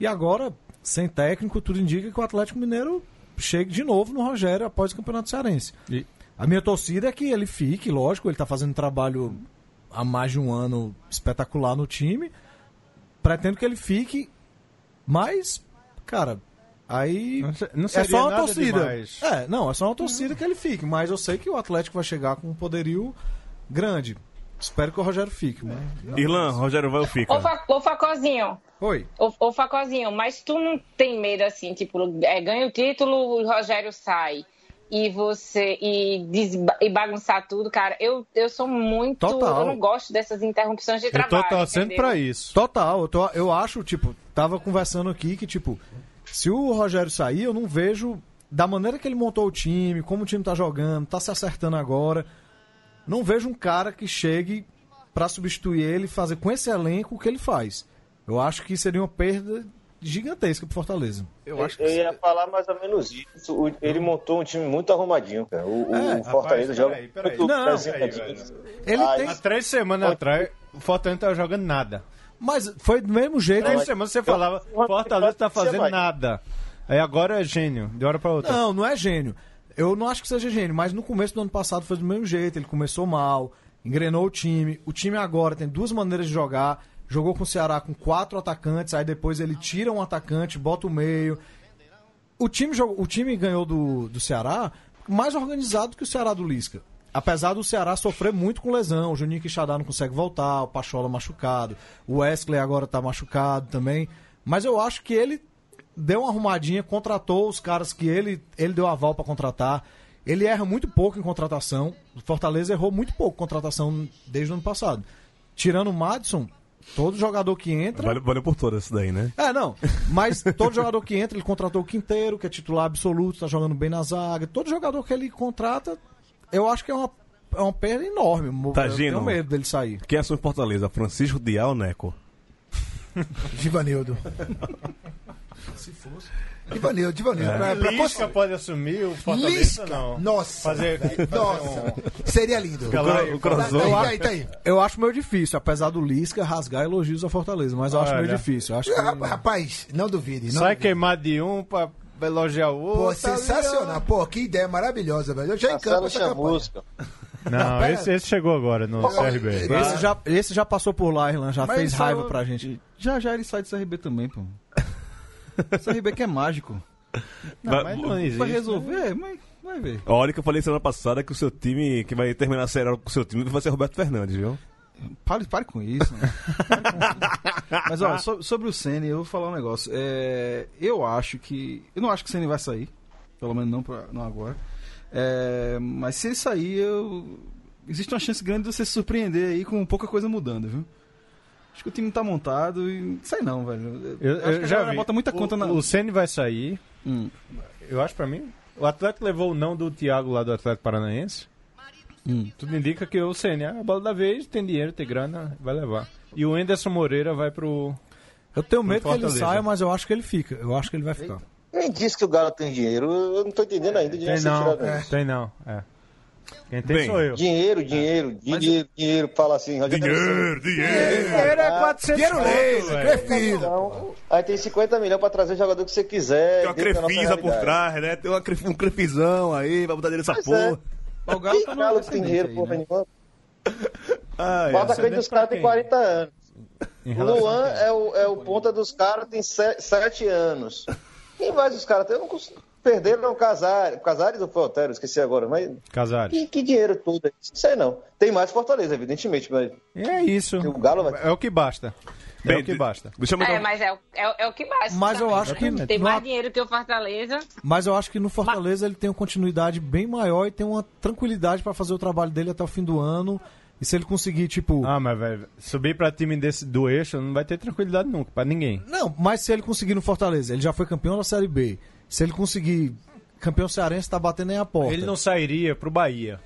E agora, sem técnico, tudo indica que o Atlético Mineiro chegue de novo no Rogério após o Campeonato Cearense. E- A minha torcida é que ele fique, lógico, ele está fazendo um trabalho há mais de um ano espetacular no time. Pretendo que ele fique, mas, cara, aí Não se- não é só uma nada torcida. demais. É, não, é só uma torcida que ele fique, mas eu sei que o Atlético vai chegar com um poderio grande. Espero que o Rogério fique, mas... Irlan, Rogério vai ou fica? Ô, Fa- ô Facozinho, Oi. ô, ô Facozinho, mas tu não tem medo assim, tipo, é, ganha o título, o Rogério sai e você e, desba- e bagunçar tudo, cara. Eu, eu sou muito. Total. Eu não gosto dessas interrupções de Eu tô trabalho. torcendo entendeu? pra isso. Total, eu, tô- eu acho, tipo, tava conversando aqui que, tipo, se o Rogério sair, eu não vejo, da maneira que ele montou o time, como o time tá jogando, tá se acertando agora, não vejo um cara que chegue pra substituir ele e fazer com esse elenco o que ele faz. Eu acho que seria uma perda gigantesca pro Fortaleza. Eu acho que Eu ia falar mais ou menos isso. O- Ele montou um time muito arrumadinho, cara. O, o É, Fortaleza rapaz, joga peraí, peraí. muito Não, pressionadinho. Ele Ah, tem, Há três semanas atrás, o Fortaleza não tava jogando nada. mas foi do mesmo jeito. Três mas- semanas você falava, Fortaleza tá fazendo nada. Aí agora é gênio, de hora pra outra. Não, não é gênio. Eu não acho que seja gênio, mas no começo do ano passado foi do mesmo jeito. Ele começou mal, engrenou o time. O time agora tem duas maneiras de jogar. Jogou com o Ceará com quatro atacantes, aí depois ele tira um atacante, bota o meio. O time, o time ganhou do, do Ceará mais organizado que o Ceará do Lisca. Apesar do Ceará sofrer muito com lesão, o Juninho Quixadá não consegue voltar, o Pachola machucado, o Wesley agora tá machucado também. Mas eu acho que ele deu uma arrumadinha, contratou os caras que ele, ele deu aval para contratar. Ele erra muito pouco em contratação. O Fortaleza errou muito pouco em contratação desde o ano passado. Tirando o Madison, Todo jogador que entra. Valeu, valeu por todas isso daí, né? É, não. Mas todo jogador que entra, ele contratou o Quinteiro, que é titular absoluto, tá jogando bem na zaga. Todo jogador que ele contrata, eu acho que é uma, é uma perda enorme. Tá, eu Gino. tenho medo dele sair. Quem assume Fortaleza? Francisco Dial ou Neco? Givanildo. Givanildo, Givanildo. É. Pra, pra Lisca pode assumir o Fortaleza, Lisca. não. Nossa. Fazer, fazer Nossa. um- Seria lindo. Galera, O crossover. Tá aí, tá aí. Eu acho meio difícil, apesar do Lisca rasgar elogios ao Fortaleza, mas eu acho meio difícil. Eu acho que... Rap- Rapaz, não duvide. Não Sai duvide. queimado de um pra elogiar o outro. Pô, sensacional. Pô, que ideia maravilhosa, velho. Eu já encanto essa campanha. Não, pera. esse, esse chegou agora no CRB. Esse já, esse já passou por lá, Irlan, já Mas fez raiva pra gente. Já já ele sai do CRB também, pô. CRB que é mágico. Não, mas não existe. Vai resolver, mas vai ver. Olha que eu falei semana passada que o seu time, que vai terminar a série com o seu time, vai ser Roberto Fernandes, viu? Pare, pare com isso. né? Mas ó, so- sobre o Ceni, eu vou falar um negócio. É, eu acho que. Eu não acho que o Ceni vai sair. Pelo menos não, pra- não agora. É, mas se ele sair, eu- existe uma chance grande de você se surpreender aí com pouca coisa mudando, viu? Acho que o time tá montado e. Sei não, velho. Eu, acho eu já vi. bota muita conta o, na. O Ceni vai sair. Hum. Eu acho pra mim. O Atlético levou o não do Thiago lá do Atlético Paranaense. Hum. Tudo indica que o Ceni, a bola da vez, tem dinheiro, tem grana, vai levar. E o Enderson Moreira vai pro. Eu tenho medo que ele saia, mas eu acho que ele fica. Eu acho que ele vai ficar. Quem disse que o Galo tem dinheiro? Eu não tô entendendo ainda. Tem não, disso. tem não. É. Quem tem Bem, sou eu. Dinheiro, dinheiro, dinheiro, dinheiro. Fala assim. Dinheiro, dinheiro. Dinheiro é 400 Dinheiro velho. prefiro. Então, aí tem 50 milhões pra trazer o jogador que você quiser. Tem uma crefisa por trás, né? Tem uma cref- um crefizão aí, vai botar dele nessa Pois porra. O Galo Quem tá Galo tem dinheiro, aí, porra né? nenhuma? Ah, O é. atacante dos caras tem quem? 40 anos. O Luan é o, é o ponta dos caras, tem 7 anos. Quem mais os caras têm? Eu não consigo. Perderam o Casares. Casares ou foi o Otero? Esqueci agora. Mas Casares. que, que dinheiro todo é? Não sei não. Tem mais Fortaleza, evidentemente. Mas É isso. o Galo vai. É o que basta. É Bem, o que basta. Deixa eu É, mas é, o- é, é o que basta. Mas eu também. acho que Tem mais dinheiro que o Fortaleza. Mas eu acho que no Fortaleza ele tem uma continuidade bem maior e tem uma tranquilidade pra fazer o trabalho dele até o fim do ano. E se ele conseguir, tipo. Ah, mas velho, subir pra time desse do eixo não vai ter tranquilidade nunca, pra ninguém. Não, mas se ele conseguir no Fortaleza, ele já foi campeão da Série B. Se ele conseguir. Campeão cearense tá batendo aí a porta. Ele não sairia pro Bahia.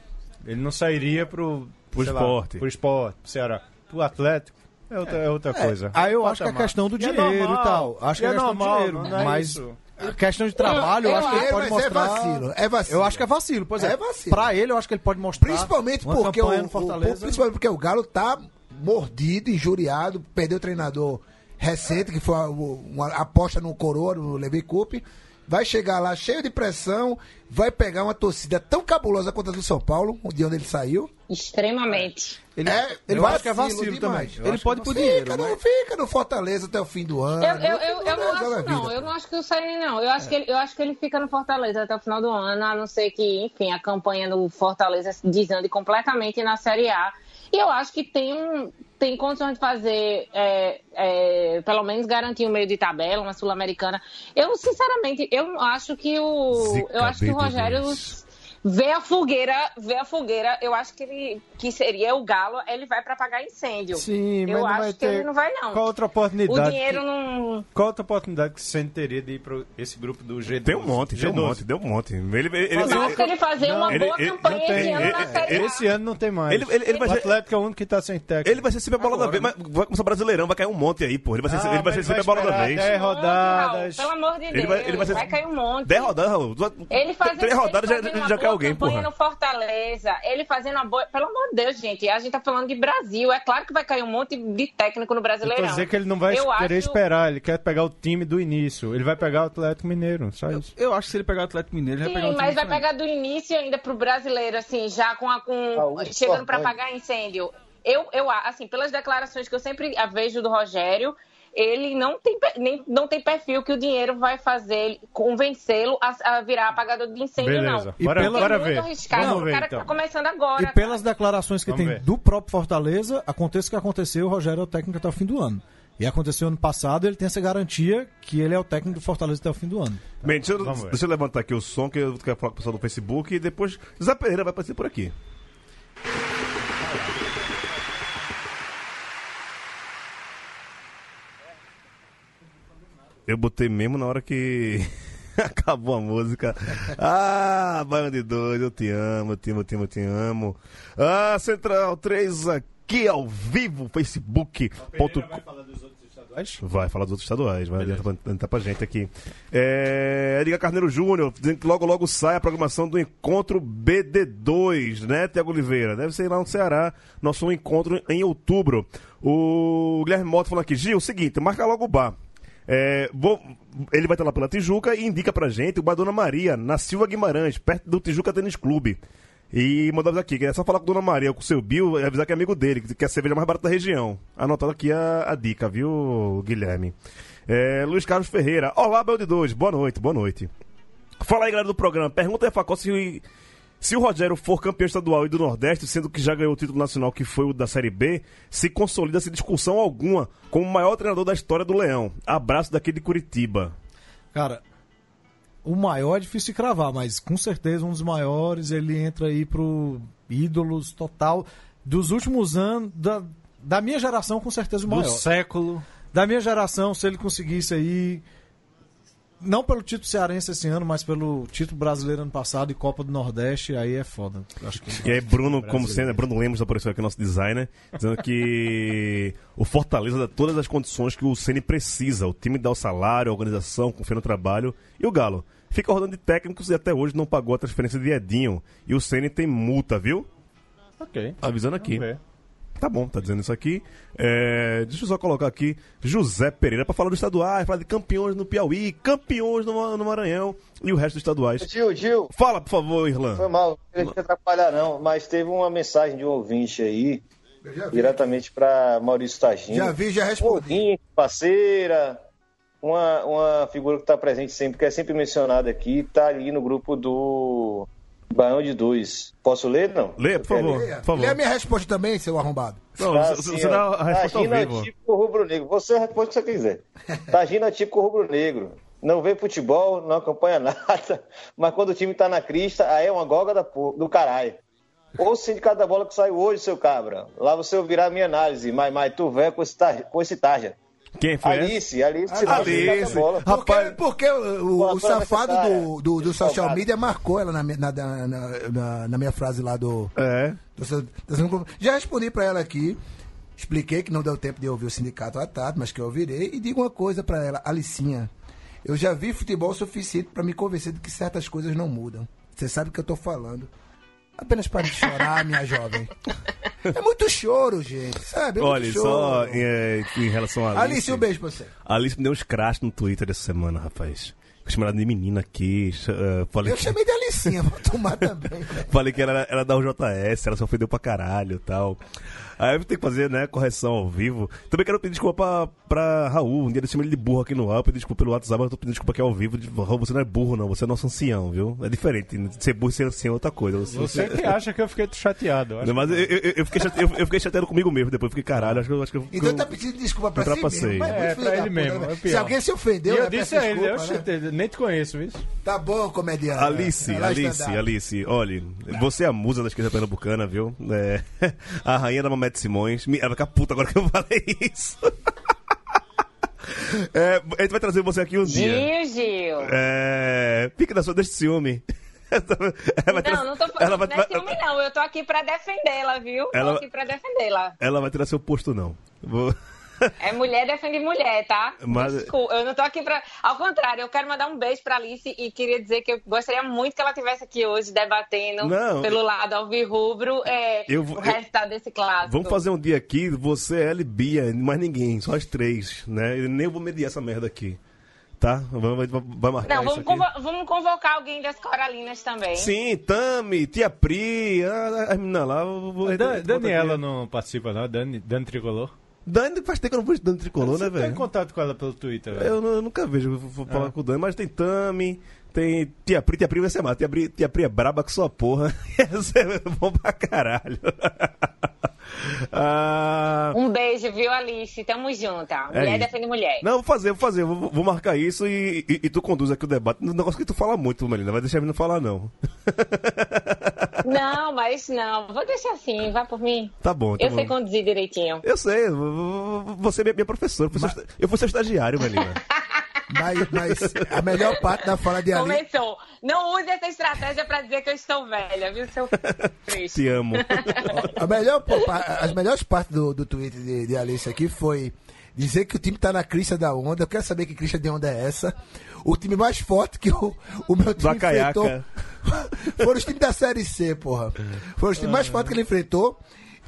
Ele não sairia pro. Pro esporte. pro esporte, pro Ceará. Pro Atlético. É outra, é outra coisa. Aí eu acho que é Patamar. questão do E é dinheiro normal, e tal. Acho que e é, é questão normal, do dinheiro. não é mas isso. a questão de trabalho, eu, Eu acho que ele acho, pode mas é mostrar. vacilo, é vacilo. Eu acho que é vacilo, pois é. É vacilo. Pra ele, eu acho que ele pode mostrar. Principalmente uma porque o, o- Fortaleza. principalmente porque o Galo tá mordido, injuriado, perdeu o treinador recente, que foi a- o- uma aposta no Coroa, no Levi Coupe. Vai chegar lá cheio de pressão, vai pegar uma torcida tão cabulosa quanto a do São Paulo, de onde ele saiu. Extremamente. Ele, é, eu acho que é vacilo demais. também. Eu ele pode por Fica, dinheiro, no, mas... fica no Fortaleza até o fim do ano. Eu, eu, eu, eu não acho, não. vida. Eu não acho que o Saini, não. Eu acho, que ele, eu acho que ele fica no Fortaleza até o final do ano, a não ser que, enfim, a campanha do Fortaleza desande completamente na Série A. E eu acho que tem, um, tem condições de fazer, é, é, pelo menos garantir um meio de tabela, uma Sul-Americana. Eu, sinceramente, eu acho que o. Zica eu acho que o Rogério vez. Vê a fogueira, vê a fogueira, eu acho que ele que seria o Galo, ele vai para apagar incêndio. Sim, mas eu não acho vai que ter. ele não vai, não. Qual outra O oportunidade? dinheiro não. Qual outra oportunidade que você teria de ir para esse grupo do G12? Tem um monte, tem um G12. monte, tem um monte. Ele, ele, ele, Basta ele fazer uma ele- boa ele- campanha não tem. esse ano na Ele- Série A. Esse ano não tem mais. Ele- ele- ele vai o Atlético é o único que tá sem técnico. ele vai ser sempre a bola da vez, mas vai começar brasileirão, vai cair um monte aí, pô. Ele vai ser, Ah, ele vai ser sempre a bola da vez. Dez rodadas. Pelo amor de Deus, Ele vai- ele vai ser- cair um monte. 10 rodadas, Raul. Ele fazendo, Três rodadas ele já, já cai boa alguém, campanha porra. no Fortaleza, ele fazendo uma boa. Pelo amor de Deus, gente, a gente tá falando de Brasil. É claro que vai cair um monte de técnico no Eu Brasileirão. tô dizer que ele não vai Eu querer acho- esperar, ele quer pegar o time do início. Ele vai pegar o Atlético Mineiro, só isso. Eu acho que se ele pegar o Atlético Mineiro, ele vai pegar Sim, o mas time vai diferente. pegar do início ainda pro brasileiro, assim, já com a. Com, Saúde, chegando pra importante. apagar incêndio. Eu, eu, assim, pelas declarações que eu sempre vejo do Rogério, ele não tem, nem, não tem perfil que o dinheiro vai fazer convencê-lo a, a virar apagador de incêndio, Beleza. não. E Bora, pela- bora é muito ver. arriscado Vamos ver, cara então. que tá começando agora. E pelas declarações que Vamos tem ver. do próprio Fortaleza, aconteça o que aconteceu, o Rogério é o técnico até o fim do ano. E aconteceu ano passado, ele tem essa garantia que ele é o técnico do Fortaleza até o fim do ano. Bem, deixa eu, ver. deixa eu levantar aqui o som que eu quero falar com o pessoal do Facebook e depois Zé Pereira vai aparecer por aqui. Eu botei mesmo na hora que acabou a música. Ah, Baiano de Dois, eu te amo, eu te amo, eu te amo, eu te amo. Ah, Central 3 aqui ao vivo, facebook.com. Vai falar dos outros estaduais, vai adiantar pra, adiantar pra gente aqui. É, Edgar Carneiro Júnior, dizendo que logo logo sai a programação do encontro BD2, né, Tiago Oliveira? Deve ser lá no Ceará, nosso encontro em outubro. O Guilherme Mota falando aqui, Gil, o seguinte, marca logo o bar. É, ele vai estar lá pela Tijuca e indica pra gente o bar Dona Maria, na Silva Guimarães, perto do Tijuca Tênis Clube. E mandamos aqui, que é só falar com Dona Maria, com o seu Bill, e avisar que é amigo dele, que é a cerveja mais barata da região. Anotado aqui a, a dica, viu, Guilherme? É, Luiz Carlos Ferreira. Olá, Bel de Dois. Boa noite, boa noite. Fala aí, galera do programa. Pergunta aí, Facó, se, se o Rogério for campeão estadual e do Nordeste, sendo que já ganhou o título nacional, que foi o da Série B, se consolida sem discussão alguma como o maior treinador da história do Leão. Abraço daqui de Curitiba. Cara, o maior é difícil de cravar, mas com certeza um dos maiores, ele entra aí pro ídolos total dos últimos anos, da, da minha geração, com certeza o Do maior. século. Da minha geração, se ele conseguisse aí, não pelo título cearense esse ano, mas pelo título brasileiro ano passado e Copa do Nordeste, aí é foda. Acho que E aí, Bruno, como sempre, Bruno Lemos apareceu aqui, nosso designer, dizendo que o Fortaleza dá todas as condições que o Ceni precisa. O time dá o salário, a organização, confia no trabalho. E o Galo? Fica rodando de técnicos e até hoje não pagou a transferência de Edinho. E o Ceni tem multa, viu? Ok. Avisando aqui. Vamos ver. Tá bom, tá dizendo isso aqui. É, deixa eu só colocar aqui José Pereira pra falar do estaduais, falar de campeões no Piauí, campeões no, no Maranhão e o resto dos estaduais. Gil, Gil, Fala, por favor, Irlan. foi mal, não queria te atrapalhar não, mas teve uma mensagem de um ouvinte aí, diretamente para Maurício Tagino. já vi, já respondi. Ouvinte, parceira, uma, uma figura que está presente sempre, que é sempre mencionada aqui, está ali no grupo do Baião de Dois. Posso ler, não? Lê, por favor. Leia. Por favor. Lê a minha resposta também, seu arrombado. Não, Tá você, assim, você ó, dá a resposta ao Tagino é vivo. típico rubro-negro. Você responde o que você quiser. Tagino é típico rubro-negro. Não vê futebol, não acompanha nada, mas quando o time tá na crista, aí é uma goga da por- do caralho. Ou o sindicato da bola que saiu hoje, seu cabra. Lá você ouvirá a minha análise, mas, mas tu vê com esse, com esse tarja. Quem foi essa? Alice, Alice, Alice. do sindicato da bola. Porque, porque o, o- o safado do, do, do social media marcou ela na, minha- na, na, na- minha frase lá do. É. do- do- Já respondi pra ela aqui. Expliquei que não deu tempo de ouvir o sindicato à tarde, mas que eu ouvirei. E digo uma coisa pra ela, Alicinha. Eu já vi futebol suficiente pra me convencer de que certas coisas não mudam. Você sabe o que eu tô falando. Apenas para de chorar, minha jovem. É muito choro, gente, sabe? É muito Olha, choro. só é, em relação a Alice. Alice, um beijo pra você. Alice me deu uns crashes no Twitter essa semana, rapaz. Eu chamei ela de menina aqui. eh, falei, Eu que, chamei de Alicinha, vou tomar também. falei que ela era da UJS, ela só ofendeu pra caralho e tal. Aí eu vou ter que fazer, né, correção ao vivo. Também quero pedir desculpa pra, pra Raul. Um dia eu chamei ele de burro aqui no ar, eu pedi desculpa pelo WhatsApp, mas eu tô pedindo desculpa aqui ao vivo. De- Raul, você não é burro, não, você é nosso ancião, viu? É diferente. Ser burro e ser ancião é outra coisa. Você, Você que acha que eu fiquei chateado. eu mas eu, eu, eu fiquei chate- eu, eu fiquei chateado comigo mesmo depois. Eu fiquei, caralho, acho que eu. Acho que eu Então tá pedindo desculpa pra si mesmo. mas É, pra ele puta, mesmo, né? é. Se alguém se ofendeu, E eu né, disse peço a ele, desculpa, eu né? chutei, nem te conheço isso. Tá bom, comediante. Alice, É Alice, stand-up. Alice, olha, você é a musa da esquerda pernambucana, viu? É, a rainha da Mamete Simões. Me- Ela vai ficar puta agora que eu falei isso. É, a gente vai trazer você aqui um dia. Gil, Gil. É, fica na sua, deixa de ciúme. Ela Não, não tô ela falando vai, não é ciúme, não. Eu tô aqui pra defendê-la, viu? Ela- Tô aqui pra defendê-la. ela vai tirar seu posto, não. Vou- É mulher defende mulher, tá? Mas- Desculpa, eu não tô aqui pra. Ao contrário, eu quero mandar um beijo pra Alice e queria dizer que eu gostaria muito que ela estivesse aqui hoje debatendo Não, pelo lado alvirrubro é, Eu o resultado desse clássico. Vamos fazer um dia aqui, você, ela e Bia, mais ninguém, só as três, né? Eu nem vou mediar essa merda aqui. Tá? Vai- vai marcar Não, isso vamos, aqui. convo- vamos convocar alguém das Coralinas também. Sim, Tami, Tia Pri, a- as meninas lá. eu vou- A Dan- Daniela aqui. não participa, não? Dani, Dani Tricolor? Dani, faz tempo que eu não vejo Dani Tricolor, né, Você tem velho? contato com ela pelo Twitter, velho? Eu, não- eu nunca vejo, eu vou falar com o Dani, mas tem Tami, tem Tia Pri, Tia Pri vai ser massa. Tia Pri, Tia Pri é braba que sua porra. Ia ser bom pra caralho. ah, Um beijo, viu, Alice? Tamo junta. É Mulher isso. defende mulher. Não, vou fazer, vou fazer, vou, vou marcar isso e, e- e tu conduz aqui o debate. Um negócio que tu fala muito, Melina, vai deixar a menina falar, não. Não, mas não. Vou deixar assim, vai por mim. Tá bom, tá Eu bom. sei conduzir direitinho. Eu sei, você é minha professora, eu fui seu esta- eu fui seu estagiário, Melina. Mas, mas a melhor parte da fala de Ali. Começou. Não use essa estratégia pra dizer que eu estou velha, viu, seu triste. Te amo. A melhor, as melhores partes do, do tweet de, de Alice aqui foi dizer que o time tá na crista da onda. Eu quero saber que crista de onda é essa. O time mais forte que o, o meu time Da caiaca. enfrentou foram os times da Série C, porra. Foram os times mais fortes que ele enfrentou.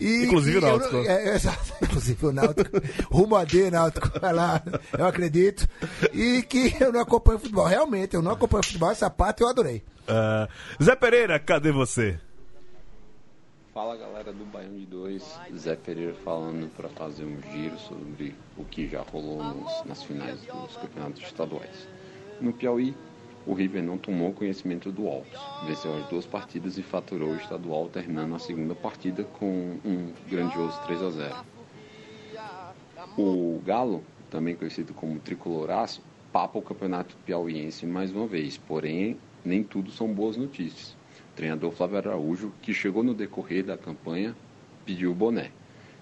E, Inclusive o e eu Náutico. não- é, é, exato. Inclusive o Náutico. Rumo a D, Náutico. Vai lá, eu acredito. E que eu não acompanho futebol. Realmente, eu não acompanho futebol. Essa parte eu adorei. Ah, Zé Pereira, cadê você? Fala galera do Baião de 2, Zé Pereira falando para fazer um giro sobre o que já rolou nos- nas finais dos campeonatos estaduais. No Piauí, o River não tomou conhecimento do Altos, venceu as duas partidas e faturou o estadual, terminando a segunda partida com um grandioso 3 a 0. O Galo, também conhecido como Tricoloraço, papa o campeonato piauiense mais uma vez, porém nem tudo são boas notícias. O treinador Flávio Araújo, que chegou no decorrer da campanha, pediu o boné.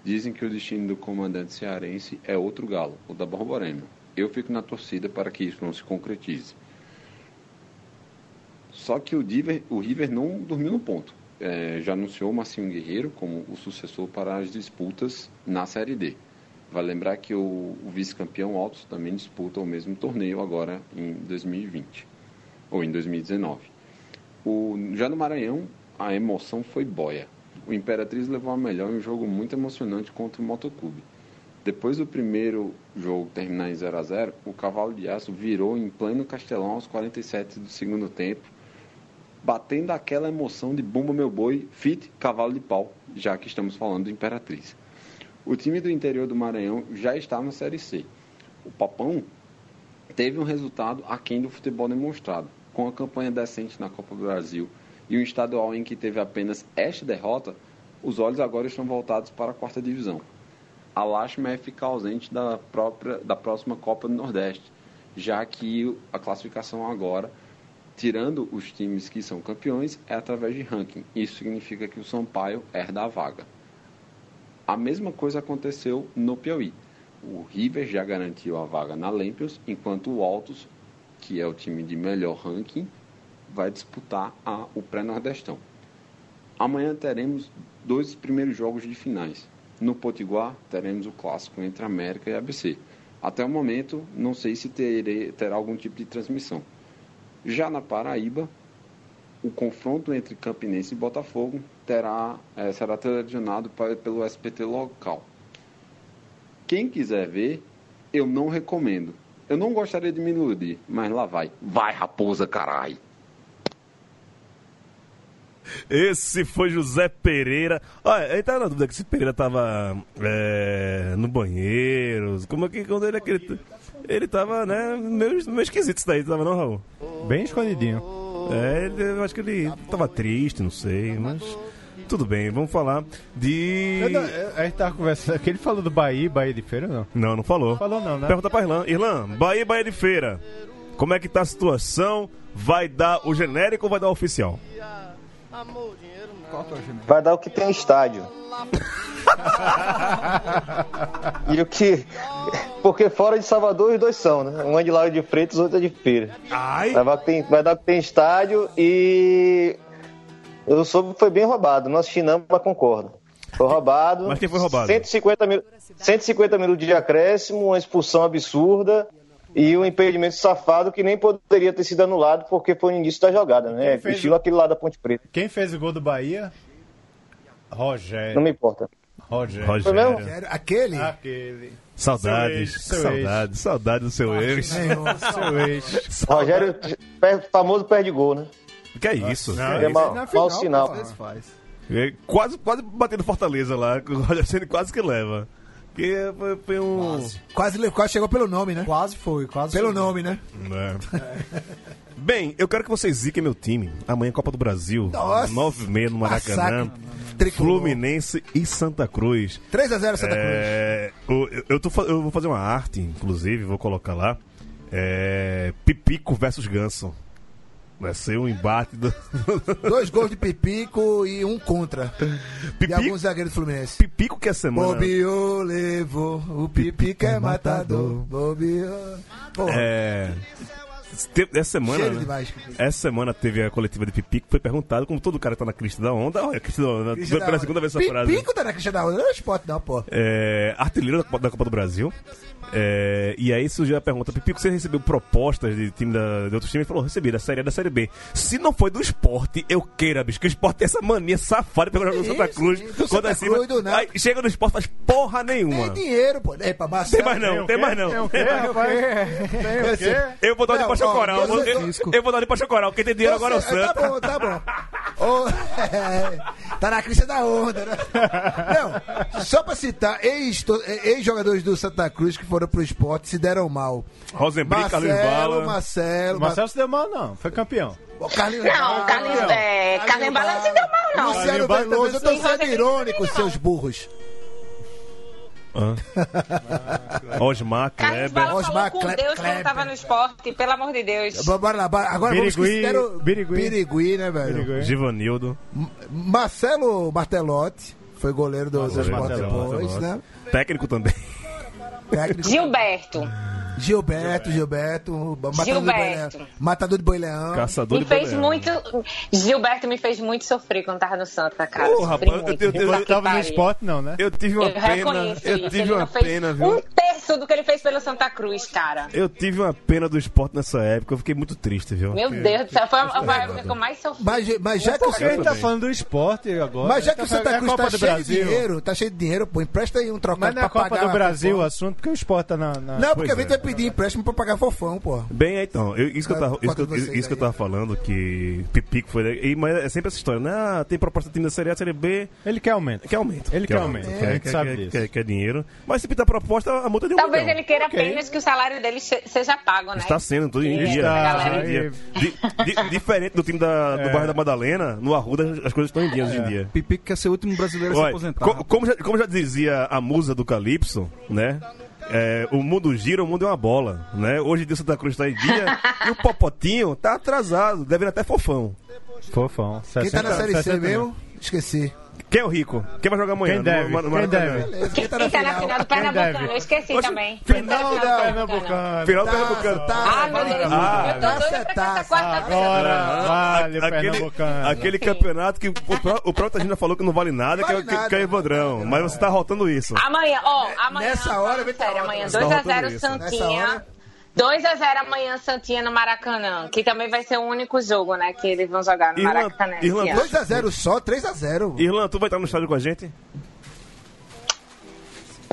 Dizem que o destino do comandante cearense é outro galo, o da Borborema. Eu fico na torcida para que isso não se concretize. Só que o, Diver, o River não dormiu no ponto. É, já anunciou o Marcinho Guerreiro como o sucessor para as disputas na Série D. Vale lembrar que o, o vice-campeão Altos também disputa o mesmo torneio agora em 2020 ou em 2019. O, já no Maranhão, a emoção foi boia. O Imperatriz levou a melhor em um jogo muito emocionante contra o Motoclube. Depois do primeiro jogo terminar em 0 a 0 o Cavalo de Aço virou em pleno Castelão aos 47 do segundo tempo, batendo aquela emoção de Bumba Meu Boi, fit Cavalo de Pau, já que estamos falando do Imperatriz. O time do interior do Maranhão já está na Série C. O Papão teve um resultado aquém do futebol demonstrado, com a campanha decente na Copa do Brasil e um estadual em que teve apenas esta derrota, os olhos agora estão voltados para a quarta divisão. A lástima é ficar ausente da, própria, da próxima Copa do Nordeste, já que a classificação agora, tirando os times que são campeões, é através de ranking. Isso significa que o Sampaio herda a vaga. A mesma coisa aconteceu no Piauí. O River já garantiu a vaga na Lampions, enquanto o Altos, que é o time de melhor ranking, vai disputar a, o pré-nordestão. Amanhã teremos dois primeiros jogos de finais. No Potiguar, teremos o clássico entre América e ABC. Até o momento, não sei se terei, terá algum tipo de transmissão. Já na Paraíba, o confronto entre Campinense e Botafogo terá, eh, será televisionado pelo SPT local. Quem quiser ver, eu não recomendo. Eu não gostaria de me iludir, mas lá vai. Vai, raposa, carai! Esse foi José Pereira. Olha, ele tá na dúvida que se Pereira tava é, no banheiro. Como é que quando ele aquele. Ele tava, né, meio, meio esquisito isso daí, tava não, Raul? Bem escondidinho. É, ele, eu acho que ele tava triste, não sei, mas. Tudo bem, vamos falar de. Eu não- eu- a gente tava conversando. Que ele falou do Bahia, Bahia de Feira, não? Não, não falou. Falou não, né? Pergunta pra Irlan. Irlan, Bahia Bahia de Feira. Como é que tá a situação? Vai dar o genérico ou vai dar o oficial? Vai dar o que tem estádio. e o que. Porque fora de Salvador os dois são, né? Um é de Lauro de Freitas, outro é de Feira. Ai! Vai dar o que tem, vai dar o que tem estádio e. Eu soube que foi bem roubado. Não assisti não, mas concordo. Foi roubado. Mas quem foi roubado? 150 mil, 150 minutos de acréscimo, uma expulsão absurda e um impedimento safado que nem poderia ter sido anulado porque foi no início da jogada, né? Fez Estilo o- aquele lá da Ponte Preta. Quem fez o gol do Bahia? Rogério. Não me importa. Rogério. Rogério. Aquele. Aquele. Saudades, Seu saudades, saudades do seu ex. Seu ex. Rogério, famoso perde gol, né? Que é isso? Não, É mau final, sinal. É, Quase, quase batendo Fortaleza lá, o Rogério quase que leva. Que foi, foi um. Quase, le- quase chegou pelo nome, né? Quase foi, quase Pelo foi. nome, né? É. Bem, eu quero que vocês ziquem meu time. Amanhã Copa do Brasil, Nossa. 9 h 30 no Maracanã. Massacre. Tricolor. Fluminense e Santa Cruz. 3x0 Santa Cruz. É, o- eu, eu tô, eu vou fazer uma arte, inclusive, vou colocar lá. É, Pipico versus Ganso. Vai ser um embate do. Dois gols de Pipico e um contra. De Pipico? alguns zagueiros do Fluminense. Pipico que é semana. Bobiô levou, o Pipico é matador. Bobiô. É. Essa semana. cheiro né? demais. Pipico. Essa semana teve a coletiva de Pipico, foi perguntado, como todo cara tá na crista da onda, olha, crista da onda, Crista da pela onda. segunda vez essa frase. Pipico tá na crista da onda, não é esporte não, pô. É, artilheiro da da Copa do Brasil. É, e aí surgiu a pergunta: Pipico, você recebeu propostas de time da, de outros times? Ele falou: recebi, da Série A da Série B. Se não foi do esporte, eu queira, bicho, que o esporte tem essa mania safada de pegar o jogo do Santa Isso, Cruz. do quando Santa é cima, Cruz, do nada. aí chega no esporte, faz porra nenhuma. Tem dinheiro, pô. É pra Tem Marcelo. mais não, tem mais não. Tem o quê, rapaz? Tem o quê? Eu vou dar de Chocoral. ó, Eu, vou dar de pra Chocoral. Quem tem dinheiro agora é o Santa. Tá bom, tá bom. É, tá na crista da onda, né? Não, só pra citar, ex-jogadores do Santa Cruz que foram pro esporte se deram mal. Rosenbrink, Carlos Marcelo, Bala. Marcelo, O Marcelo se deu mal, não. Foi campeão. Mar... Carlinhos Não, Bala, Carlinhos, é, Carlinhos Bala não se deu mal, não. Luciano Carlinhos Veloso, eu tô sendo irônico, seus burros. Osmar, Carlos Kleber. Osmar com Kleber- Deus quando Kleber. tava no esporte, pelo amor de Deus. Bora lá, bora- agora vamos que Birigui, se deram... Birigui. Birigui, né, velho? Birigui. Givanildo. M- Marcelo Martelotti foi goleiro do, esporte depois, né? Técnico também. Técnico. Gilberto. Gilberto, Gilberto, matador de boi Gilberto. leão. Matador de boi leão. Caçador Me de fez muito. Gilberto me fez muito sofrer quando tava no Santa, cara. Sofri rapaz, eu eu Ele que tava no esporte, não, né? Eu tive uma Eu pena. Eu tive uma pena, viu? Um terço do que ele fez pelo Santa Cruz, cara. Eu tive uma pena do esporte nessa época, eu fiquei muito triste, viu? Meu Deus do céu, foi a época que eu mais sofri. Mas, mas já que o Porque a gente tá falando do esporte agora. Mas já Ele que o tá Santa Cruz Copa tá cheio Brasil. de dinheiro, tá cheio de dinheiro, pô, empresta aí um trocado Mas não é a pra Copa pagar do Brasil o assunto, porque o esporte tá na. na- Não, porque a gente vai pedir empréstimo pra pagar fofão, pô. Bem, então, eu- isso, que eu tava, isso, que eu, isso que eu tava falando, que Pipico foi. e- Mas é sempre essa história, né? Ah, tem proposta do time da Série A, Série B, Ele quer aumento. quer aumento. Ele quer aumento, a gente quer, sabe quer, disso. quer, quer dinheiro. Mas se pintar proposta, a multa é de um Talvez milhão. ele queira Ok. apenas que o salário dele se- seja pago, né? Está sendo tudo em Sim, dia. está dia. aí- Di- di- diferente do time da, do É. bairro da Madalena, no Arruda as coisas estão em dia hoje em dia. Pipico quer ser o último brasileiro a se Olha, aposentar. co- como, já, como já dizia a musa do Calypso, né? É, o mundo gira, o mundo é uma bola, né? Hoje em dia Santa Cruz está em dia e o Popotinho tá atrasado, devendo até fofão. Fofão. Quem tá na 60, Série C 60 mesmo? Esqueci. Quem é o rico? Quem vai jogar amanhã? Quem deve? No, no, quem deve? Quem tá na final, final do Pernambucano? Eu esqueci Oxe, também. Final, do Pernambucano. Final do tá, Pernambucano. Tá, ah, meu Deus. Ah, eu tô doido pra essa quarta Agora vale o Pernambucano. Aquele campeonato que o, o próprio Tagina falou que não vale nada, é vale que, nada, que é Evandrão. Mas você tá rotando isso. Amanhã, ó, amanhã. Nessa hora, vem Sério, amanhã 2x0 tá Santinha. 2 a 0 amanhã, Santinha, no Maracanã. Que também vai ser o único jogo, né? Que eles vão jogar no Irlan, Maracanã. Irlan, 2 a 0 só, 3 a 0 Irlan, tu vai estar no estádio com a gente?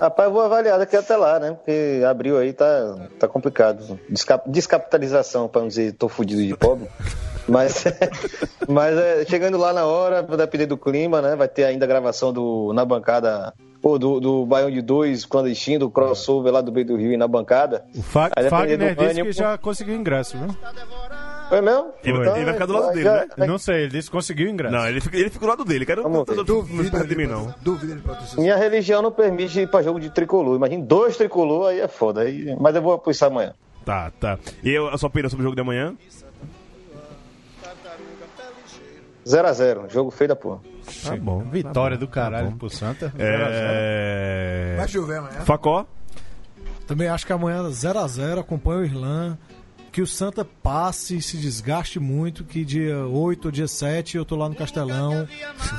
Rapaz, eu vou avaliar daqui até lá, né? Porque abril aí tá, tá complicado. Descap- descapitalização, pra não dizer tô fudido de pobre. Mas, mas é, chegando lá na hora, vai depender do clima, né? Vai ter ainda a gravação do, na bancada, pô, do, do Baião de Dois, clandestino, do crossover lá do Beio do Rio e na bancada. O Fa Fagner disse ânimo- que já conseguiu ingresso, viu? Foi mesmo? Ele, Então, ele vai ficar do lado dele, já- né? Não sei, ele disse que conseguiu ingresso. Não, ele fica, ele fica do lado dele. Ver. não Duvido perto de mim, não. Patrocinar. Minha religião não permite ir pra jogo de tricolor. Imagina dois tricolor, aí é foda. Aí, mas eu vou apoiar isso amanhã. Tá, tá. E eu, a sua opinião sobre o jogo de amanhã? 0x0, jogo feio da porra. Tá bom. Vitória do Tá caralho bom. pro Santa. É... Vai chover amanhã. Facó? Também acho que amanhã 0x0, acompanha o Irlan. Que o Santa passe, se desgaste muito, que dia 8 ou dia 7 eu tô lá no Castelão.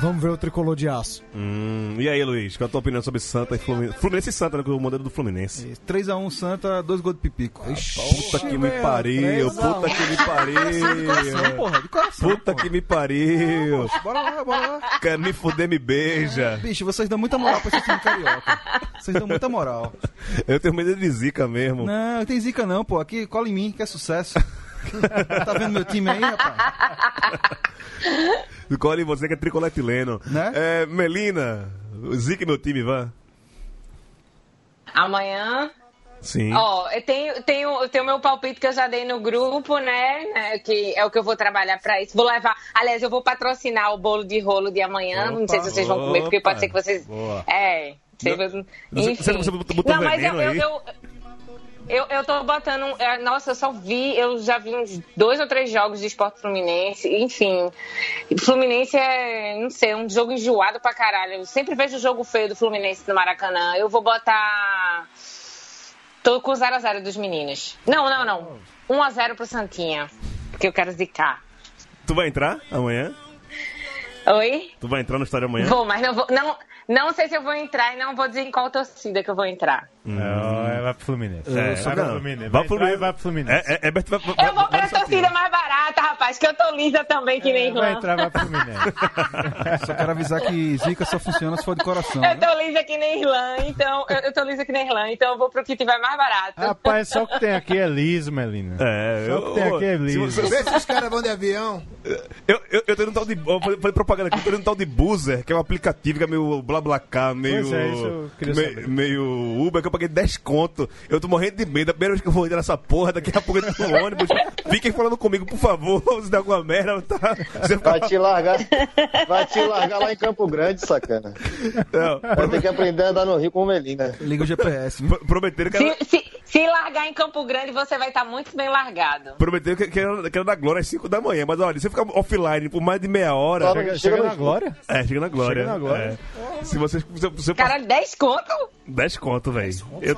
Vamos ver o tricolor de aço. Hum, e aí, Luiz? Qual a tua opinião sobre Santa e Fluminense? Fluminense e Santa, né? com O modelo do Fluminense. 3x1 Santa, dois gols de Pipico. Puta que me pariu, puta que me pariu. porra, de coração. Puta que me pariu. Bora lá, bora lá. Quer me fuder, me beija. Bicho, vocês dão muita moral pra esse time carioca. Vocês dão muita moral. Eu tenho medo de zica mesmo. Não, não tem zica não, pô. Aqui, cola em mim, que é sucesso. tá vendo meu time aí, rapaz? Colhe você que é tricoletileno. Né? É, Melina, zica meu time, vá. Amanhã. Sim. Ó, eu tenho, tenho, tenho meu palpite que eu já dei no grupo, né? né, Que é o que eu vou trabalhar pra isso. Vou levar. Aliás, eu vou patrocinar o bolo de rolo de amanhã. não sei se vocês vão comer, porque opa. pode ser que vocês. Boa. É. Não- que você botou Não, mas eu, eu, eu- Eu, eu tô botando. é, Nossa, eu só vi. Eu já vi uns dois ou três jogos de esporte Fluminense. Enfim. Fluminense é, não sei, um jogo enjoado pra caralho. Eu sempre vejo o jogo feio do Fluminense no Maracanã. Eu vou botar. Tô com 0x0 dos meninos. Não, não, não. 1x0 pro Santinha. Porque eu quero zicar. Tu vai entrar amanhã? Oi? Tu vai entrar no estádio amanhã? Vou, mas não vou. Não, não sei se eu vou entrar e não vou dizer em qual torcida que eu vou entrar. Não, é, vai pro Fluminense. É, vai não. pro Fluminense. Vai pro Fluminense. vai pro Fluminense. É, é, vai, vai, Eu vou pra torcida mais barata, rapaz, que eu tô lisa também, que nem É, vai entrar, vai pro Fluminense. Só quero avisar que Zica só funciona se for de coração. Eu né? tô lisa que nem Irlã, então. Eu, eu tô lisa que nem Irlã, então eu vou pro que tiver mais barato. Rapaz, só o que tem aqui é liso, Melina. É, Só o que tem aqui é se liso. você- Vê se os caras vão de avião. Eu, eu, eu tenho um tal de. Eu falei, falei propaganda aqui, eu tenho um tal de Boozer, que é um aplicativo que é meio BlaBlaCar, meio. Pois é, isso eu queria me- saber. meio Uber, que eu paguei 10 conto. Eu tô morrendo de medo. A primeira vez que eu vou entrar nessa porra, daqui a pouco eu tô no ônibus. Fiquem falando comigo, por favor, se der alguma merda, tá? Você Vai te largar, vai te largar lá em Campo Grande, sacana. Não, Vai ter que aprender a andar no Rio com Melina. Liga o GPS. prometeram que era, Se, se, se largar em Campo Grande, você vai estar muito bem largado. prometeram que, que, era, que era da Glória às 5 da manhã. Mas olha, se você ficar offline por mais de meia hora. Chega, Chega chega no- na glória. É, chega na Glória. Chega na Glória. É. Se você. Se, se você Caralho, 10 conto? 10 conto, velho. Eu,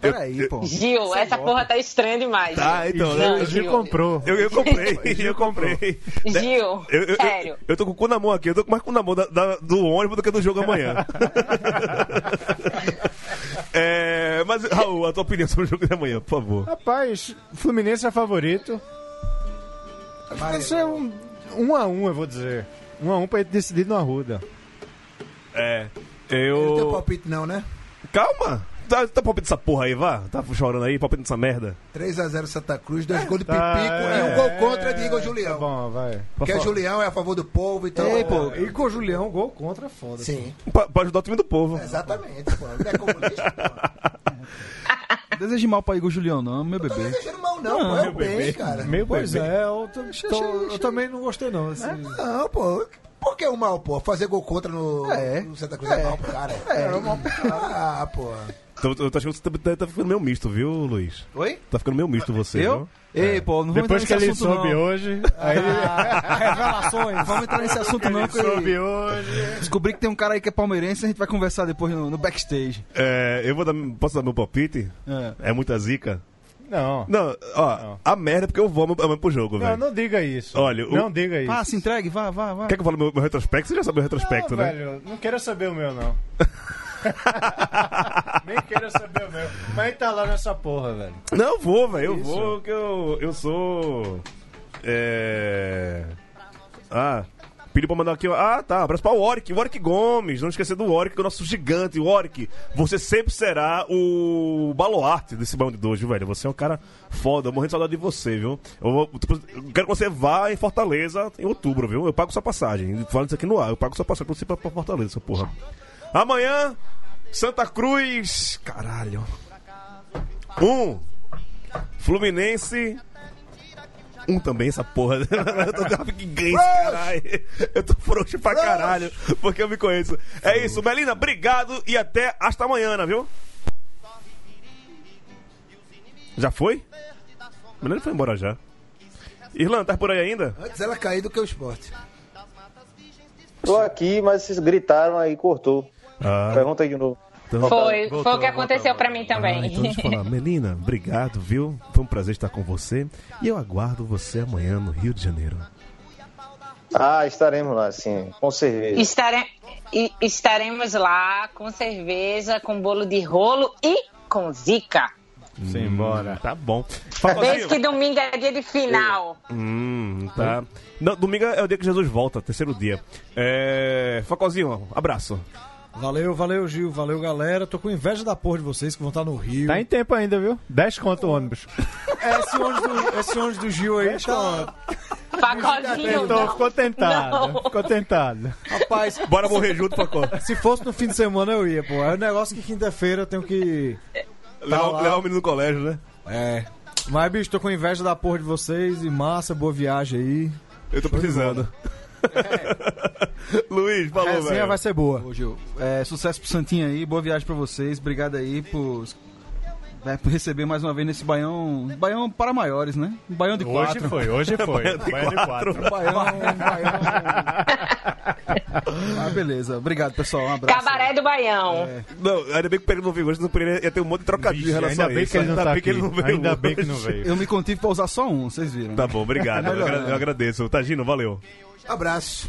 Peraí, pô. Gil, essa porra tá estranha demais. Tá, então. Não, eu- O Gil Gil. comprou. Eu, eu comprei, eu comprei. Gil, Eu, eu, sério. eu, eu tô com o cu na mão aqui, eu tô com mais cu na mão da- da- do ônibus do que do jogo amanhã. é, mas, Raul, a tua opinião sobre o jogo de amanhã, por favor. Rapaz, Fluminense é favorito. Vai ser um, um a um, eu vou dizer. Um a um pra ele decidir no Arruda. É. Não tem Eu. palpite não, né? Calma! Tá, tá palpite essa porra aí, vá? Tá chorando aí, palpite nessa merda. 3x0 Santa Cruz, dois gols de Tá, Pipico é, e um gol contra de Igor Tá Julião. bom, vai. Porque é Julião é a favor do povo, então. Ei, pô, E com o Julião, gol contra, é foda. Sim, Pra, pra ajudar o time do povo. exatamente, pô. Não é comunista, pô. Deseje mal pra Igor Julião, não, meu Não tô bebê. desejando mal, não, pô. É o bem, cara. Meu Pois bebê. é, eu, tô- tô- eu também não gostei não. Esse... Não, pô. Que o mal, pô? Fazer gol contra no, É. no Santa Cruz é, mal pro cara. É, é mal pro cara. Ah, pô. Então, eu tô achando que você tá, tá- ficando meio misto, viu, Luiz? Oi? Tá ficando meio misto você, Eu? viu? Ei, pô, não vamos Depois que entrar ele nesse assunto, soube não. hoje, aí Revelações. Vamos entrar nesse assunto, não, ele que soube hoje. descobri que tem um cara aí que é palmeirense a gente vai conversar depois no, no backstage. É, eu vou dar, posso dar meu palpite? É. É muita zica? Não. Não, ó, Não. a merda é porque eu vou amanhã pro jogo, Não, velho. não diga isso. Olha, o- Não diga isso. Ah, se entregue, vá, vá, vá. Quer que eu fale meu, meu retrospecto? Você já sabe o retrospecto, não, né? velho, não quero saber o meu, não. Nem quero saber o meu. Mas tá lá nessa porra, velho. Não, eu vou, velho. Eu Isso. vou, que eu, eu sou. É. Ah. Pediu pra mandar aqui. Ah, tá. Abraço pra Warwick. Warwick Gomes. Não esquecer do Warwick, que é o nosso gigante. Warwick, você sempre será o baluarte desse bando de hoje, velho. Você é um cara foda. Eu morrendo de saudade de você, viu? Eu, tipo, eu quero que você vá em Fortaleza em outubro, viu? Eu pago sua passagem. Fala isso aqui no ar. Eu pago sua passagem pra você ir pra Fortaleza, essa porra. Amanhã, Santa Cruz. Caralho. Um. Fluminense. Um também, essa porra. eu tô gráfico inglês, caralho. Eu tô frouxo pra caralho, porque eu me conheço. É isso, Melina, obrigado e até hasta amanhã, viu? Já foi? Melina foi embora já. Irlanda, tá por aí ainda? Antes ela cair do que o esporte. Tô aqui, mas vocês gritaram aí, cortou. Ah, Pergunta aí de novo. Então... Foi, foi o que aconteceu pra mim também. Ah, então deixa eu falar. Melina, obrigado, viu? Foi um prazer estar com você. E eu aguardo você amanhã no Rio de Janeiro. Ah, estaremos lá, sim, com cerveja. Estare- Estaremos lá com cerveja, com bolo de rolo e com zica. Simbora. Tá bom. Desde que domingo é dia de final. Hum, tá. Não, domingo é o dia que Jesus volta, terceiro dia. É. Facozinho, abraço. Valeu, valeu, Gil. Valeu, galera. Tô com inveja da porra de vocês que vão estar no Rio. Tá em tempo ainda, viu? 10 conto o ônibus. Esse ônibus do, esse ônibus do Gil aí tá... Pagodinho. Então, não. ficou tentado. Não. Ficou tentado. Rapaz, Bora morrer junto, Facó. se fosse no fim de semana eu ia, pô. É um negócio que quinta-feira eu tenho que... Levar, lá. levar o menino no colégio, né? É. Mas, bicho, tô com inveja da porra de vocês e massa, boa viagem aí. Eu tô precisando. Luiz, falou, velho. vai ser boa. Ô, Gil, é, sucesso pro Santinho aí, boa viagem pra vocês, obrigado aí por Vai receber mais uma vez nesse baião. Baião para maiores, né? Um baião de Hoje quatro. foi, hoje foi. Baião de Baião de quatro. quatro. Baião, baião. ah, beleza. Obrigado, pessoal. Um abraço. Cabaré do Baião. Não, ainda bem que o Pedro não veio hoje, não poderia ia ter um monte de trocadilho em relação ainda a bem isso. que ele não ainda tá bem que ele não veio Ainda bem que hoje. não veio. Eu me contive pra usar só um, vocês viram. Tá bom, obrigado. É né? eu agradeço. Tagino, valeu. Abraço.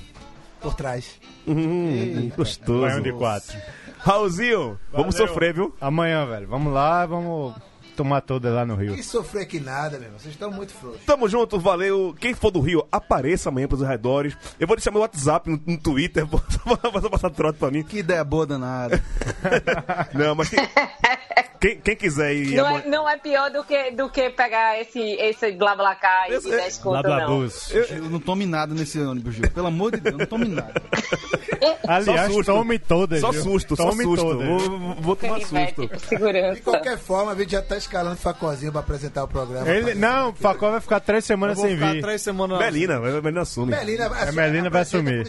Por trás. Hum, gostoso. Baião de quatro. Raulzinho, vamos Valeu. sofrer, viu? Amanhã, velho. Vamos lá, vamos tomar toda lá no Rio. E sofrer que nada, meu irmão. Vocês estão muito frouxos. Tamo junto, valeu. Quem for do Rio, apareça amanhã pros arredores. Eu vou deixar meu WhatsApp no, no Twitter, você passar trote pra mim. Que ideia boa danada. Não, mas quem, quem quiser ir Não amanhã- é, não é pior do que, do que pegar esse, esse blá blá cá e Esse- dar escuta, Blá, não. blá, bus. Eu não tome nada nesse ônibus, Gil. Pelo amor de Deus, não tome nada. Aliás, susto. tome todas. Só susto, só tome susto. Todas. Vou, vou- tomar susto. segurança. De qualquer forma, a gente já tá escalando Facozinho pra apresentar o programa. Ele, não, o Facó vai ficar três Eu semanas sem vir. três semanas. Melina, vai- Melina assume. Melina, A Melina vai assumir.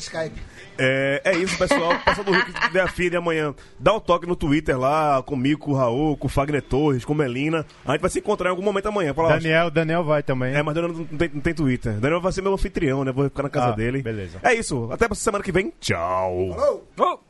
É, é isso, pessoal. Pessoal do Rio que de amanhã, dá um toque no Twitter lá, comigo, com o Raul, com o Fagner Torres, com Melina. A gente vai se encontrar em algum momento amanhã. Fala, Daniel, Daniel vai também. É, mas Daniel não tem, não tem Twitter. Daniel vai ser meu anfitrião, né? Vou ficar na casa Ah, dele. beleza. É isso. Até semana que vem. Tchau. Oh!